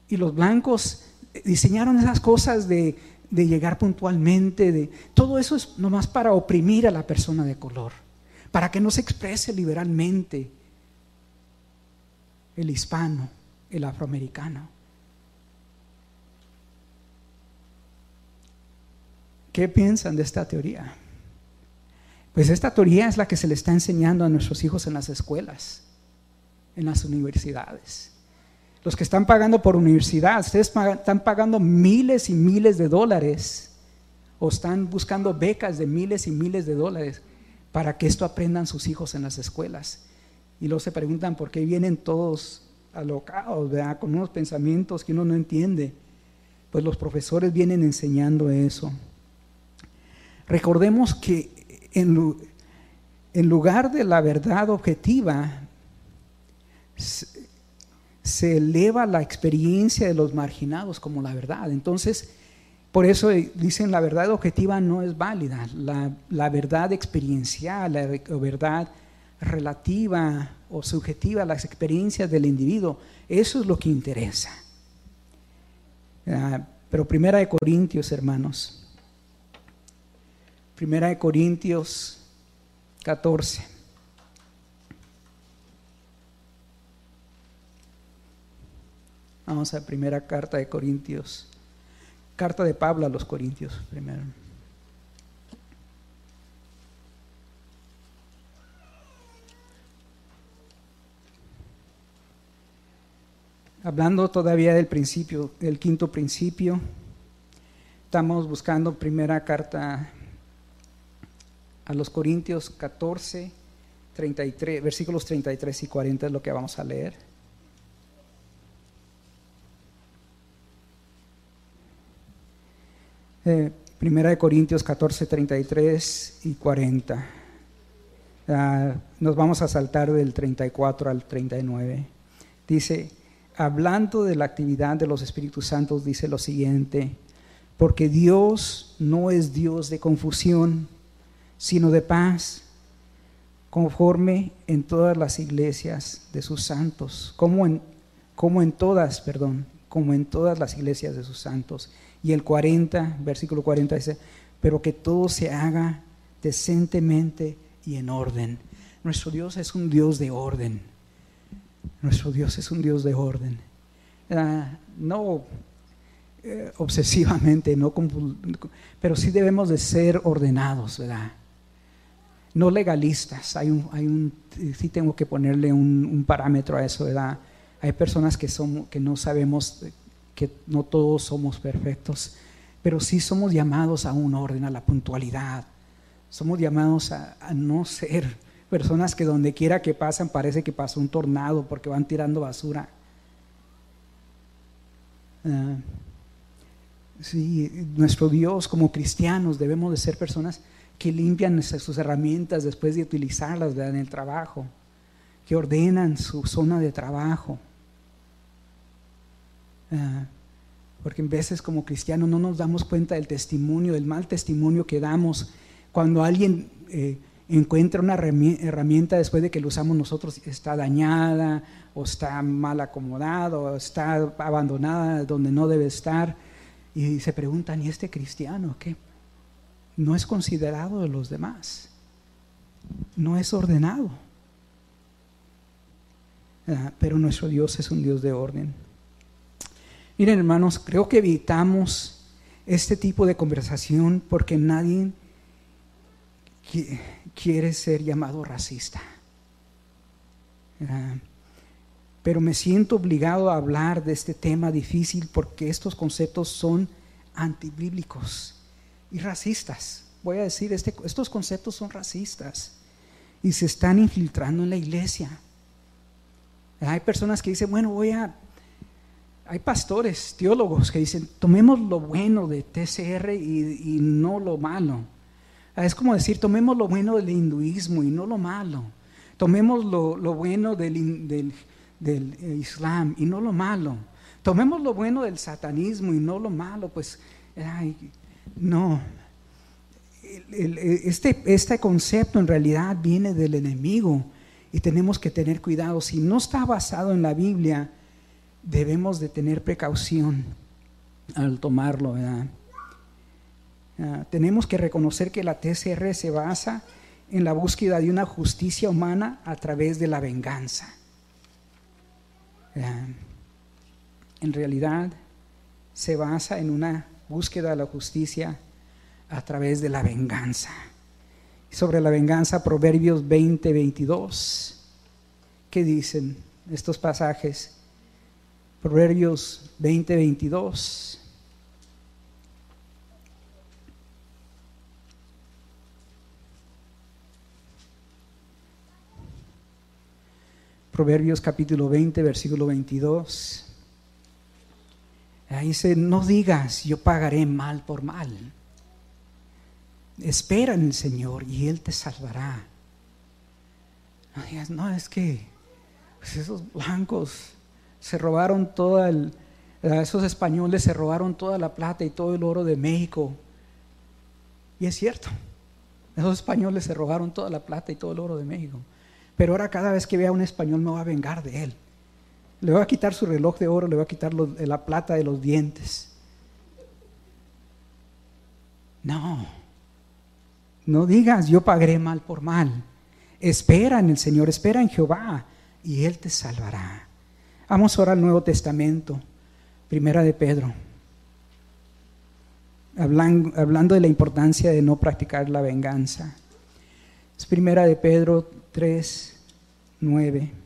Y los blancos diseñaron esas cosas de, de llegar puntualmente, de todo eso es nomás para oprimir a la persona de color, para que no se exprese liberalmente el hispano, el afroamericano. ¿Qué piensan de esta teoría? Pues esta teoría es la que se le está enseñando a nuestros hijos en las escuelas, en las universidades. Los que están pagando por universidad, ustedes están pagando miles y miles de dólares o están buscando becas de miles y miles de dólares para que esto aprendan sus hijos en las escuelas. Y luego se preguntan por qué vienen todos alocados, con unos pensamientos que uno no entiende. Pues los profesores vienen enseñando eso. Recordemos que en, lugar de la verdad objetiva, se, eleva la experiencia de los marginados como la verdad. Entonces, por eso dicen la verdad objetiva no es válida. La, verdad experiencial, la verdad relativa o subjetiva las experiencias del individuo, eso es lo que interesa. Ah, pero Primera de Corintios, hermanos, Primera de Corintios 14. Vamos a primera carta de Corintios. Carta de Pablo a los Corintios primero. Hablando todavía del principio, del quinto principio, estamos buscando primera carta a los Corintios 14, 33, versículos 33 y 40 es lo que vamos a leer. Eh, primera de Corintios 14, 33 y 40. Ah, nos vamos a saltar del 34 al 39. Dice, hablando de la actividad de los Espíritus Santos, dice lo siguiente, porque Dios no es Dios de confusión, sino de paz, conforme en todas las iglesias de sus santos, como en, como en todas, perdón, como en todas las iglesias de sus santos. Y el 40, versículo 40 dice, pero que todo se haga decentemente y en orden. Nuestro Dios es un Dios de orden. Nuestro Dios es un Dios de orden. Ah, no eh, obsesivamente, no pero sí debemos de ser ordenados, ¿verdad? No legalistas. Hay un, hay un, sí tengo que ponerle un, parámetro a eso, ¿verdad? Hay personas que, que no sabemos que no todos somos perfectos, pero sí somos llamados a un orden, a la puntualidad. Somos llamados a, no ser personas que donde quiera que pasan parece que pasó un tornado porque van tirando basura. Ah, sí, nuestro Dios como cristianos debemos de ser personas que limpian sus herramientas después de utilizarlas en el trabajo, que ordenan su zona de trabajo. Ah, porque en veces como cristianos no nos damos cuenta del testimonio, del mal testimonio que damos cuando alguien eh, encuentra una herramienta después de que lo usamos nosotros, está dañada o está mal acomodada o está abandonada donde no debe estar. Y se preguntan, ¿y este cristiano qué? No es considerado de los demás, no es ordenado. Ah, pero nuestro Dios es un Dios de orden. Miren hermanos, creo que evitamos este tipo de conversación porque nadie quiere ser llamado racista. Ah, pero me siento obligado a hablar de este tema difícil porque estos conceptos son antibíblicos y racistas. Voy a decir, este, estos conceptos son racistas y se están infiltrando en la iglesia. Hay personas que dicen, bueno, voy a... Hay pastores, teólogos que dicen, tomemos lo bueno de TCR y, no lo malo. Es como decir, tomemos lo bueno del hinduismo y no lo malo. Tomemos lo, bueno del, del, Islam y no lo malo. Tomemos lo bueno del satanismo y no lo malo. Pues, ay, no. Este, este concepto en realidad viene del enemigo y tenemos que tener cuidado. Si no está basado en la Biblia, debemos de tener precaución al tomarlo. Ah, tenemos que reconocer que la TCR se basa en la búsqueda de una justicia humana a través de la venganza. en realidad se basa en una búsqueda de la justicia a través de la venganza. Sobre la venganza, Proverbios 20, 22. ¿Qué dicen estos pasajes? Proverbios 20, 22. Proverbios capítulo 20, versículo 22. Ahí dice, no digas, yo pagaré mal por mal. Espera en el Señor y Él te salvará. No digas, no, es que pues esos blancos se robaron toda el, esos españoles se robaron toda la plata y todo el oro de México. Y es cierto, esos españoles se robaron toda la plata y todo el oro de México. Pero ahora cada vez que vea a un español me va a vengar de él. Le va a quitar su reloj de oro, le va a quitar la plata de los dientes. No, no digas yo pagaré mal por mal. Espera en el Señor, espera en Jehová y Él te salvará. Vamos ahora al Nuevo Testamento, primera de Pedro. Hablando, hablando de la importancia de no practicar la venganza. Es primera de Pedro 3, 9.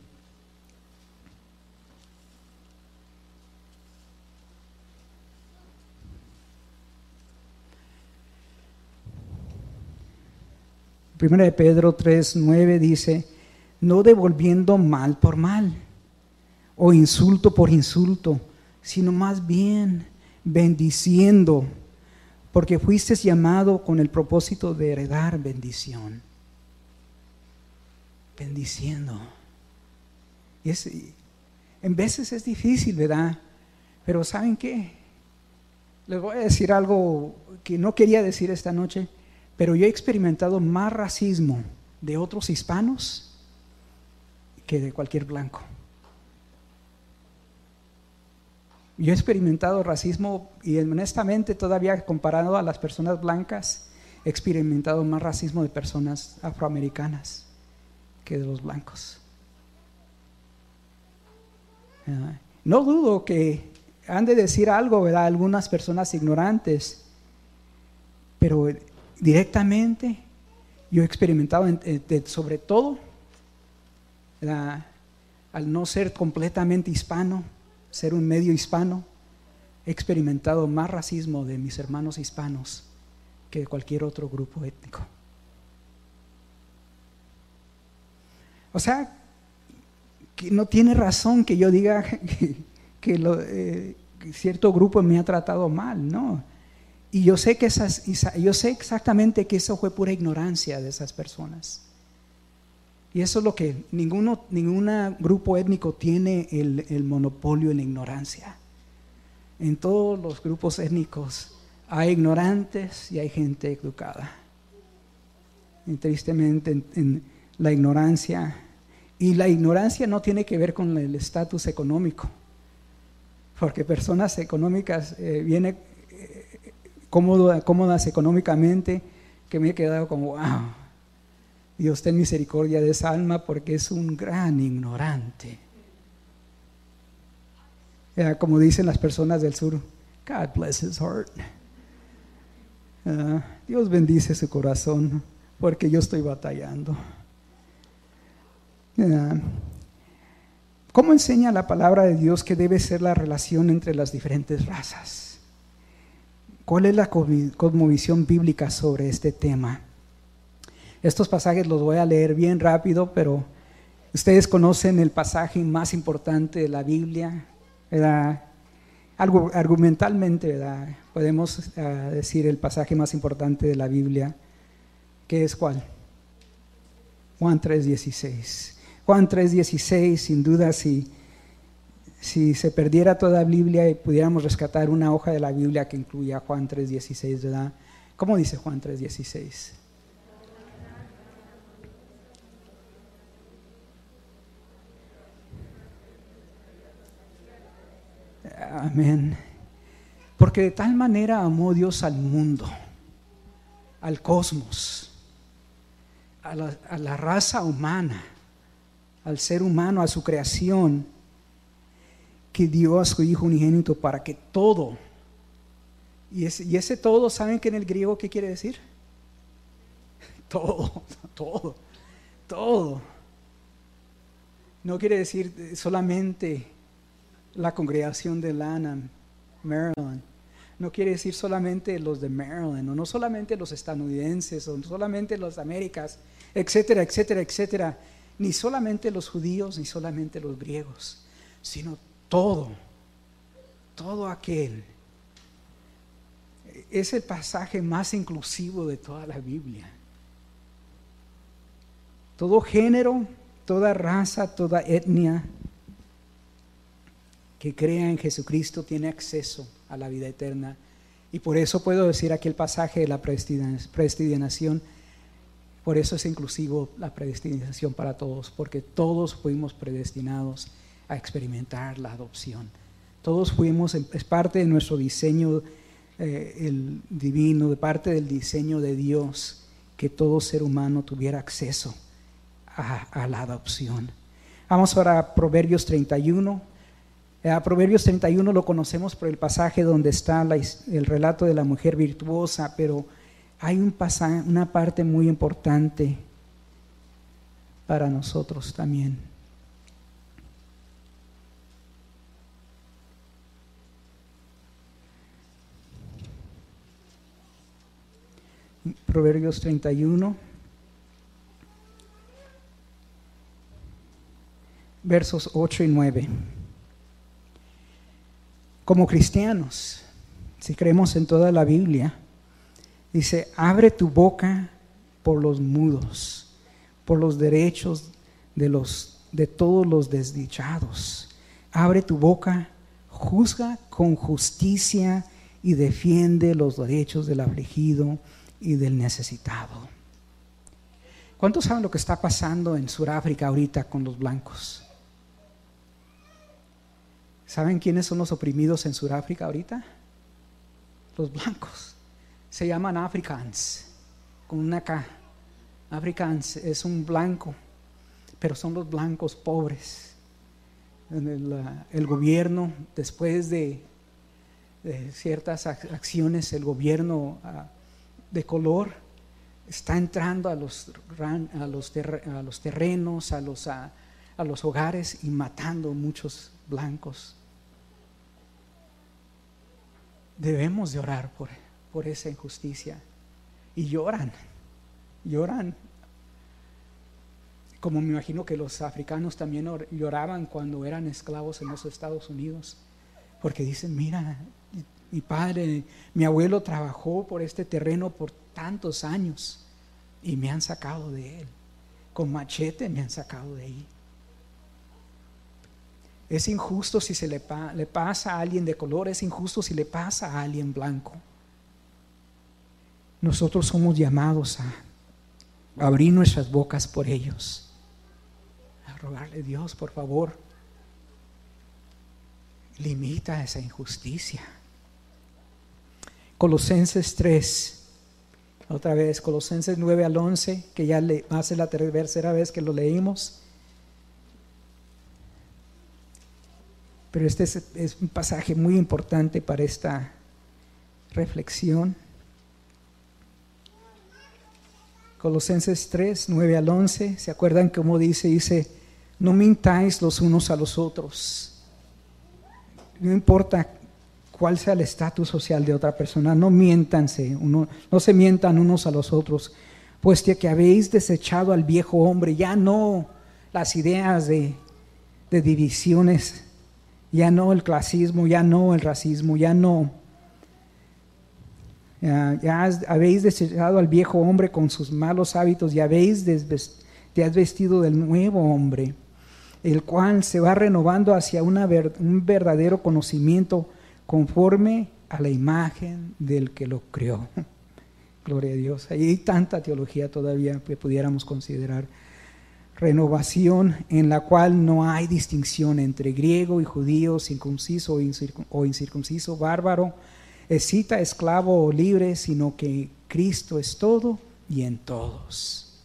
Primera de Pedro 3, 9 dice, no devolviendo mal por mal o insulto por insulto, sino más bien bendiciendo, porque fuiste llamado con el propósito de heredar bendición. Bendiciendo. Y es, en veces es difícil, ¿verdad? Pero ¿saben qué? Les voy a decir algo que no quería decir esta noche. Pero yo he experimentado más racismo de otros hispanos que de cualquier blanco. Yo he experimentado racismo y honestamente todavía comparado a las personas blancas, he experimentado más racismo de personas afroamericanas que de los blancos. Ah, no dudo que han de decir algo, ¿verdad? Algunas personas ignorantes, pero directamente yo he experimentado sobre todo al no ser completamente hispano, ser un medio hispano, he experimentado más racismo de mis hermanos hispanos que de cualquier otro grupo étnico. O sea, que no tiene razón que yo diga que, eh, cierto grupo me ha tratado mal, ¿no? Y yo sé, que esas, yo sé exactamente que eso fue pura ignorancia de esas personas. Y eso es lo que ninguno, ningún grupo étnico tiene el, el monopolio en la ignorancia. En todos los grupos étnicos hay ignorantes y hay gente educada. Tristemente en, la ignorancia, y la ignorancia no tiene que ver con el estatus económico, porque personas económicas eh, vienen eh, cómodas económicamente que me he quedado como, wow, Dios ten misericordia de esa alma porque es un gran ignorante. como dicen las personas del sur, God bless his heart. Ah, Dios bendice su corazón porque yo estoy batallando. Ah, ¿Cómo enseña la palabra de Dios que debe ser la relación entre las diferentes razas? ¿Cuál es la cosmovisión bíblica sobre este tema? Estos pasajes los voy a leer bien rápido, pero ustedes conocen el pasaje más importante de la Biblia, ¿verdad? Argumentalmente, ¿verdad? Podemos ah, decir el pasaje más importante de la Biblia, que es cuál? Juan 3:16. Juan 3:16, sin duda, si, si se perdiera toda la Biblia y pudiéramos rescatar una hoja de la Biblia que incluya Juan 3:16, ¿verdad? ¿Cómo dice Juan 3:16? Amén. Porque de tal manera amó Dios al mundo, al cosmos, a la, raza humana, al ser humano, a su creación, que dio a su Hijo unigénito para que todo, y ese, todo, ¿saben que en el griego qué quiere decir? Todo, todo, todo. No quiere decir solamente la congregación de Lanham, Maryland. No quiere decir solamente los de Maryland, o no solamente los estadounidenses, o no solamente los de Américas, etcétera, etcétera, etcétera. Ni solamente los judíos, ni solamente los griegos, sino todo, todo aquel. Es el pasaje más inclusivo de toda la Biblia. Todo género, toda raza, toda etnia, que crea en Jesucristo tiene acceso a la vida eterna. Y por eso puedo decir aquí el pasaje de la predestinación, por eso es inclusivo la predestinación para todos, porque todos fuimos predestinados a experimentar la adopción. Todos fuimos, es parte de nuestro diseño eh, el divino, de parte del diseño de Dios, que todo ser humano tuviera acceso a, la adopción. Vamos ahora a Proverbios 31 a Proverbios 31 lo conocemos por el pasaje donde está el relato de la mujer virtuosa, pero hay un pasaje, una parte muy importante para nosotros también. Proverbios 31, versos 8 y 9 como cristianos, si creemos en toda la Biblia, dice, abre tu boca por los mudos, por los derechos de, los, de todos los desdichados. Abre tu boca, juzga con justicia y defiende los derechos del afligido y del necesitado. ¿Cuántos saben lo que está pasando en Sudáfrica ahorita con los blancos? ¿Saben quiénes son los oprimidos en Sudáfrica ahorita? Los blancos. Se llaman Africans, con una K. Africans es un blanco, pero son los blancos pobres. El, gobierno, después de, ciertas acciones, el gobierno ah, de color está entrando a los, a los, a los terrenos, a los, a, los hogares y matando muchos blancos. Debemos de orar por, por esa injusticia. Y lloran, lloran. Como me imagino que los africanos también lloraban cuando eran esclavos en los Estados Unidos. Porque dicen, mira, mi padre, mi abuelo trabajó por este terreno por tantos años y me han sacado de él. Con machete me han sacado de ahí. Es injusto si se le, pasa a alguien de color, es injusto si le pasa a alguien blanco. Nosotros somos llamados a abrir nuestras bocas por ellos, a rogarle Dios, por favor, limita esa injusticia. Colosenses 3, otra vez, Colosenses 9 al 11, que ya le, hace la tercera vez que lo leímos. Pero este es, es un pasaje muy importante para esta reflexión. Colosenses 3, 9 al 11, ¿se acuerdan cómo dice? Dice, no mintáis los unos a los otros. No importa cuál sea el estatus social de otra persona. No miéntanse, no se mientan unos a los otros, pues que habéis desechado al viejo hombre, ya no las ideas de, divisiones, ya no el clasismo, ya no el racismo, ya no. Ya, habéis desechado al viejo hombre con sus malos hábitos y habéis te has vestido del nuevo hombre, el cual se va renovando hacia un verdadero conocimiento conforme a la imagen del que lo creó. Gloria a Dios. hay tanta teología todavía que pudiéramos considerar. Renovación en la cual no hay distinción entre griego y judío, circunciso o incircunciso, bárbaro, escita, esclavo o libre, sino que Cristo es todo y en todos.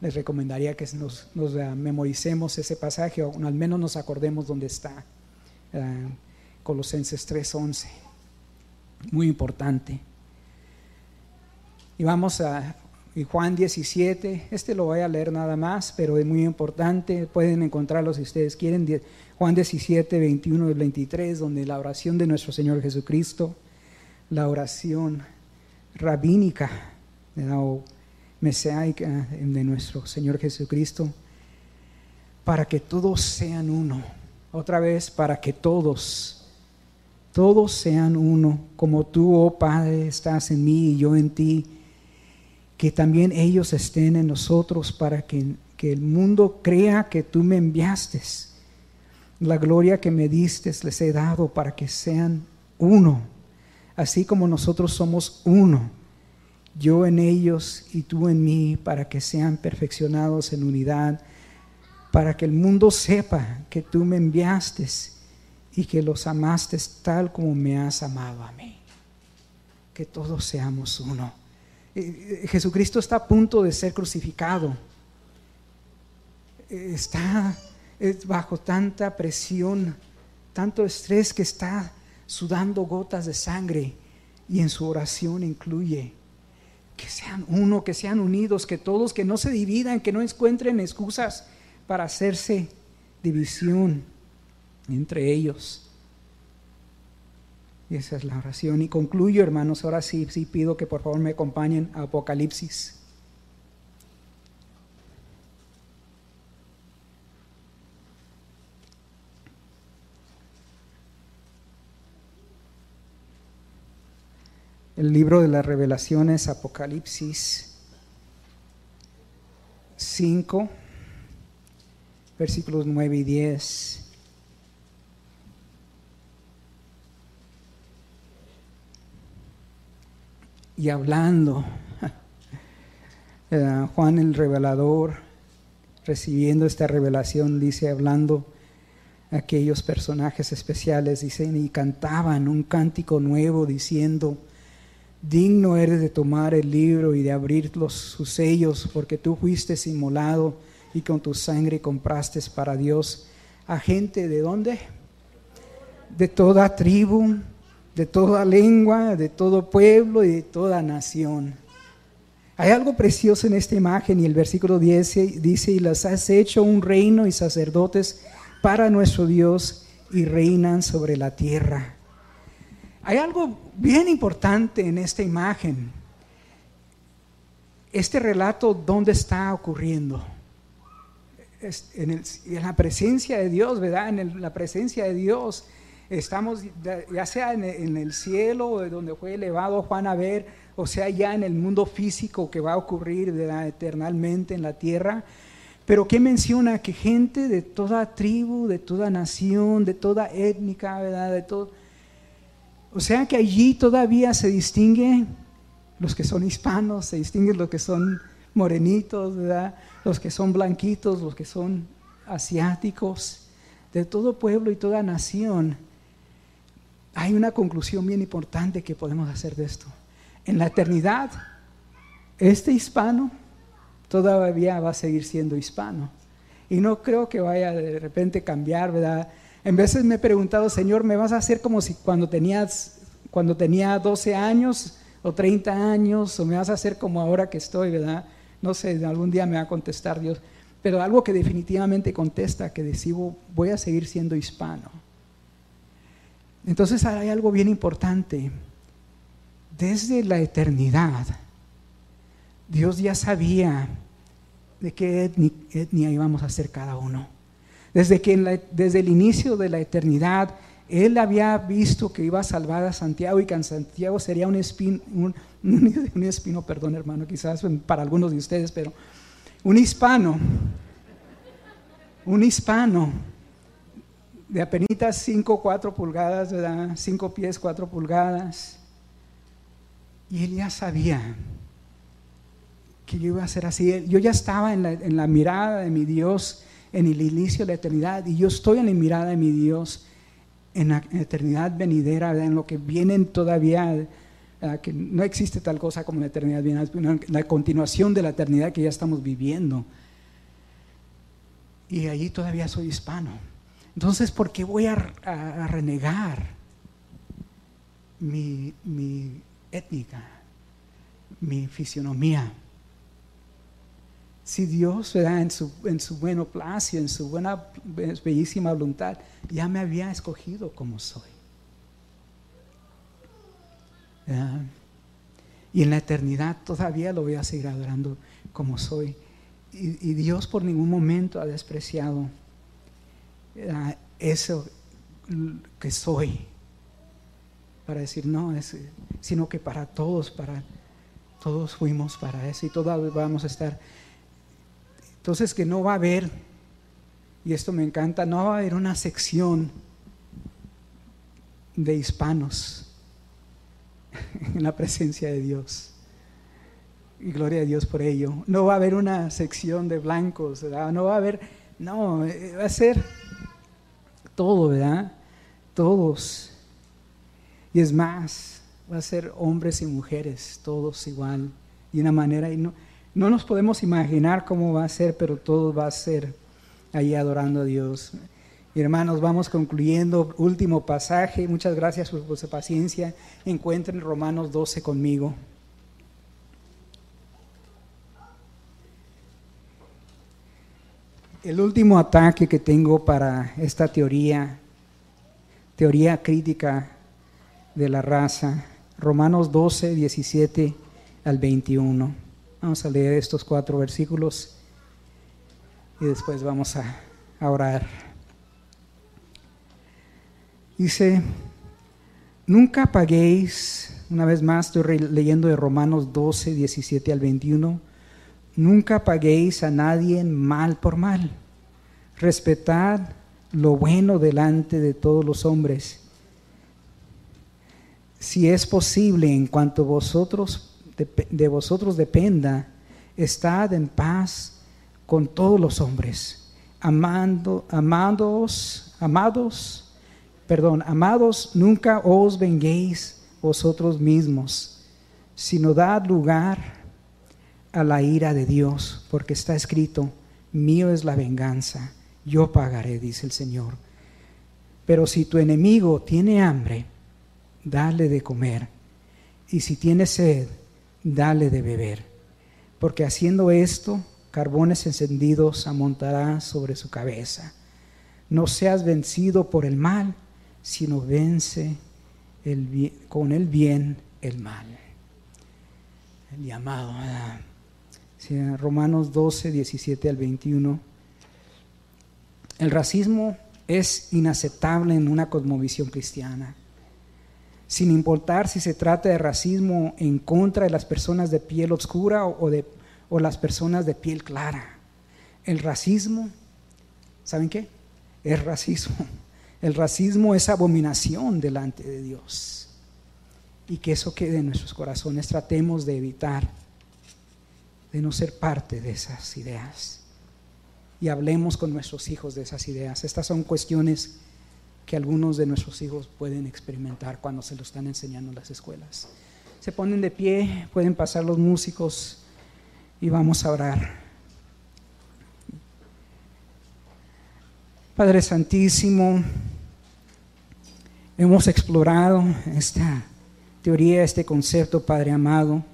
Les recomendaría que nos, nos memoricemos ese pasaje o al menos nos acordemos dónde está. Eh, Colosenses 3:11. Muy importante. Y vamos a Juan 17. Este lo voy a leer nada más, pero es muy importante. Pueden encontrarlo si ustedes quieren. Juan 17, 21 y 23, donde la oración de nuestro Señor Jesucristo, la oración rabínica o meseaica de nuestro Señor Jesucristo, para que todos sean uno otra vez para que todos, todos sean uno, como tú, oh Padre, estás en mí y yo en ti, que también ellos estén en nosotros para que, que el mundo crea que tú me enviaste. La gloria que me diste les he dado para que sean uno, así como nosotros somos uno, yo en ellos y tú en mí, para que sean perfeccionados en unidad para que el mundo sepa que tú me enviaste y que los amaste tal como me has amado a mí. Que todos seamos uno. Eh, eh, Jesucristo está a punto de ser crucificado. Eh, está bajo tanta presión, tanto estrés que está sudando gotas de sangre y en su oración incluye que sean uno, que sean unidos, que todos, que no se dividan, que no encuentren excusas para hacerse división entre ellos. Y esa es la oración. Y concluyo, hermanos, ahora sí, sí pido que por favor me acompañen a Apocalipsis. El libro de las revelaciones, Apocalipsis 5 versículos 9 y 10. Y hablando eh, Juan el revelador, recibiendo esta revelación, dice, hablando aquellos personajes especiales, dicen, y cantaban un cántico nuevo diciendo, digno eres de tomar el libro y de abrir los, sus sellos, porque tú fuiste inmolado y con tu sangre compraste para Dios a gente de dónde? De toda tribu, de toda lengua, de todo pueblo y de toda nación. Hay algo precioso en esta imagen y el versículo 10 dice, y las has hecho un reino y sacerdotes para nuestro Dios y reinan sobre la tierra. Hay algo bien importante en esta imagen. Este relato, ¿dónde está ocurriendo? En, la presencia de Dios, ¿verdad? En la presencia de Dios. Estamos, ya sea en el, cielo, donde fue elevado Juan a ver, o sea, ya en el mundo físico que va a ocurrir eternamente en la tierra. Pero ¿qué menciona? Que gente de toda tribu, de toda nación, de toda étnica, ¿verdad? De todo. O sea que allí todavía se distinguen los que son hispanos, se distinguen los que son morenitos, ¿verdad? Los que son blanquitos, los que son asiáticos, de todo pueblo y toda nación. Hay una conclusión bien importante que podemos hacer de esto. En la eternidad, este hispano todavía va a seguir siendo hispano. Y no creo que vaya de repente cambiar, ¿verdad? En veces me he preguntado, Señor, ¿me vas a hacer como si cuando tenías, cuando tenía 12 años o 30 años, o me vas a hacer como ahora que estoy, ¿verdad? No sé, algún día me va a contestar Dios. Pero algo que definitivamente contesta, que decido, voy a seguir siendo hispano. Entonces hay algo bien importante. Desde la eternidad, Dios ya sabía de qué etnia íbamos a ser cada uno. Desde, que desde el inicio de la eternidad, Él había visto que iba a salvar a Santiago y que en Santiago sería un espino, un, espino, perdón hermano, quizás para algunos de ustedes, pero un hispano, un hispano de apenas 5, 4 pulgadas, ¿verdad? 5 pies, 4 pulgadas. Y él ya sabía que yo iba a ser así. Yo ya estaba en la, mirada de mi Dios en el inicio de la eternidad y yo estoy en la mirada de mi Dios en la eternidad venidera, en lo que vienen todavía, que no existe tal cosa como la eternidad venidera, la continuación de la eternidad que ya estamos viviendo. Y allí todavía soy hispano. Entonces, ¿por qué voy a, renegar mi, mi étnica, mi fisionomía? Si Dios da en su, en su bueno placio, en su buena, bellísima voluntad, ya me había escogido como soy. Y en la eternidad todavía lo voy a seguir adorando como soy. Y, Dios por ningún momento ha despreciado eso que soy. Para decir, no, es, sino que para todos, para todos fuimos para eso y todos vamos a estar entonces que no va a haber, y esto me encanta, no va a haber una sección de hispanos en la presencia de Dios. Y gloria a Dios por ello. No va a haber una sección de blancos, ¿verdad? No va a haber, no, va a ser todo, ¿verdad? Todos. Y es más, va a ser hombres y mujeres, todos igual, de una manera, y no, no nos podemos imaginar cómo va a ser, pero todo va a ser ahí adorando a Dios. hermanos, vamos concluyendo. Último pasaje. Muchas gracias por su paciencia. Encuentren Romanos 12 conmigo. El último ataque que tengo para esta teoría, teoría crítica de la raza, Romanos 12, 17 al 21. Vamos a leer estos cuatro versículos y después vamos a, orar. Dice, nunca paguéis, una vez más estoy leyendo de Romanos 12, 17 al 21, nunca paguéis a nadie mal por mal. Respetad lo bueno delante de todos los hombres. Si es posible, en cuanto vosotros de, vosotros dependa, estad en paz con todos los hombres, amando, amados, amados, perdón, amados, nunca os venguéis vosotros mismos, sino dad lugar a la ira de Dios, porque está escrito, mío es la venganza, yo pagaré, dice el Señor. Pero si tu enemigo tiene hambre, dale de comer, y si tiene sed, dale de beber, porque haciendo esto, carbones encendidos amontará sobre su cabeza. No seas vencido por el mal, sino vence con el bien el mal. El llamado. Romanos 12, 17 al 21. El racismo es inaceptable en una cosmovisión cristiana. Sin importar si se trata de racismo en contra de las personas de piel oscura o, de, o las personas de piel clara. El racismo, ¿saben qué? Es racismo. El racismo es abominación delante de Dios. Y que eso quede en nuestros corazones. Tratemos de evitar, de no ser parte de esas ideas. Y hablemos con nuestros hijos de esas ideas. Estas son cuestiones que algunos de nuestros hijos pueden experimentar cuando se lo están enseñando en las escuelas. Se ponen de pie, pueden pasar los músicos y vamos a orar. Padre Santísimo, hemos explorado esta teoría, este concepto, Padre amado,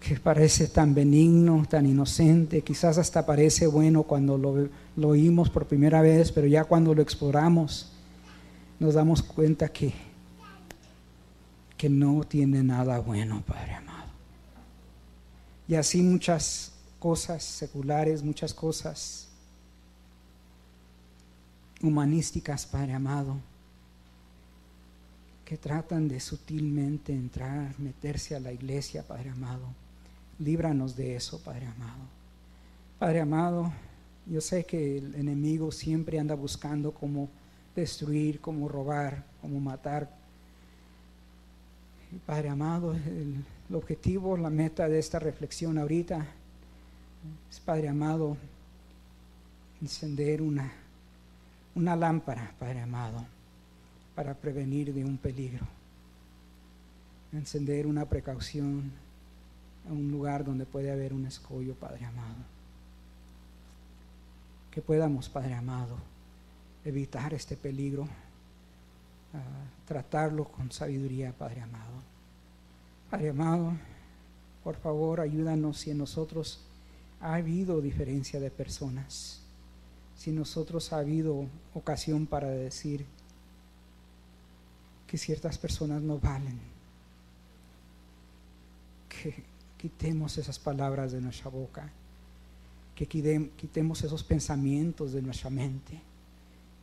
que parece tan benigno, tan inocente, quizás hasta parece bueno cuando lo, lo oímos por primera vez, pero ya cuando lo exploramos nos damos cuenta que, que no tiene nada bueno, Padre amado. Y así muchas cosas seculares, muchas cosas humanísticas, Padre amado, que tratan de sutilmente entrar, meterse a la iglesia, Padre amado. Líbranos de eso, Padre amado. Padre amado, yo sé que el enemigo siempre anda buscando cómo destruir, cómo robar, cómo matar. Padre amado, el, objetivo, la meta de esta reflexión ahorita es, Padre amado, encender una una lámpara, Padre amado, para prevenir de un peligro. Encender una precaución a un lugar donde puede haber un escollo, Padre amado. Que podamos, Padre amado, evitar este peligro, ah, tratarlo con sabiduría, Padre amado. Padre amado, por favor, ayúdanos si en nosotros ha habido diferencia de personas si nosotros ha habido ocasión para decir que ciertas personas no valen, que quitemos esas palabras de nuestra boca, que quitemos esos pensamientos de nuestra mente,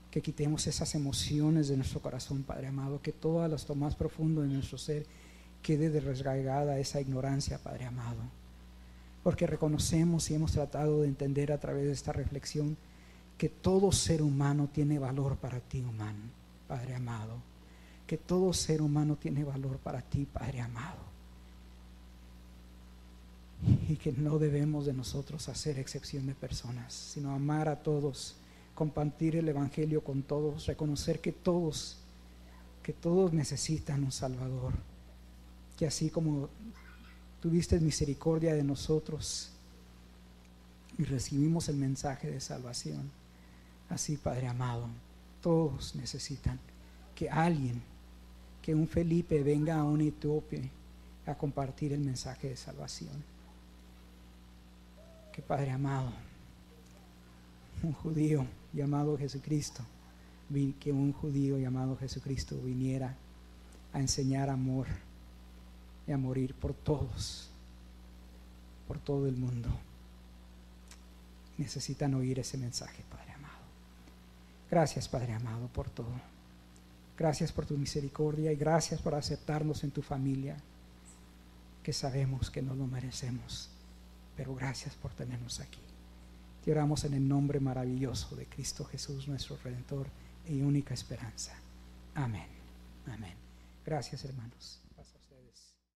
que quitemos esas emociones de nuestro corazón, Padre amado, que todo lo más profundo de nuestro ser quede desregada esa ignorancia, Padre amado. Porque reconocemos y hemos tratado de entender a través de esta reflexión que todo ser humano tiene valor para ti, humano, Padre amado. Que todo ser humano tiene valor para ti, Padre amado. Y que no debemos de nosotros hacer excepción de personas, sino amar a todos, compartir el Evangelio con todos, reconocer que todos, que todos necesitan un Salvador. Que así como tuviste misericordia de nosotros y recibimos el mensaje de salvación Así, Padre amado, todos necesitan que alguien, que un Felipe venga a un Etiopía a compartir el mensaje de salvación. Que Padre amado, un judío llamado Jesucristo, que un judío llamado Jesucristo viniera a enseñar amor y a morir por todos, por todo el mundo. Necesitan oír ese mensaje, Padre. Gracias, Padre amado, por todo. Gracias por tu misericordia y gracias por aceptarnos en tu familia, que sabemos que no lo merecemos, pero gracias por tenernos aquí. Te oramos en el nombre maravilloso de Cristo Jesús, nuestro Redentor y única esperanza. Amén. Amén. Gracias, hermanos.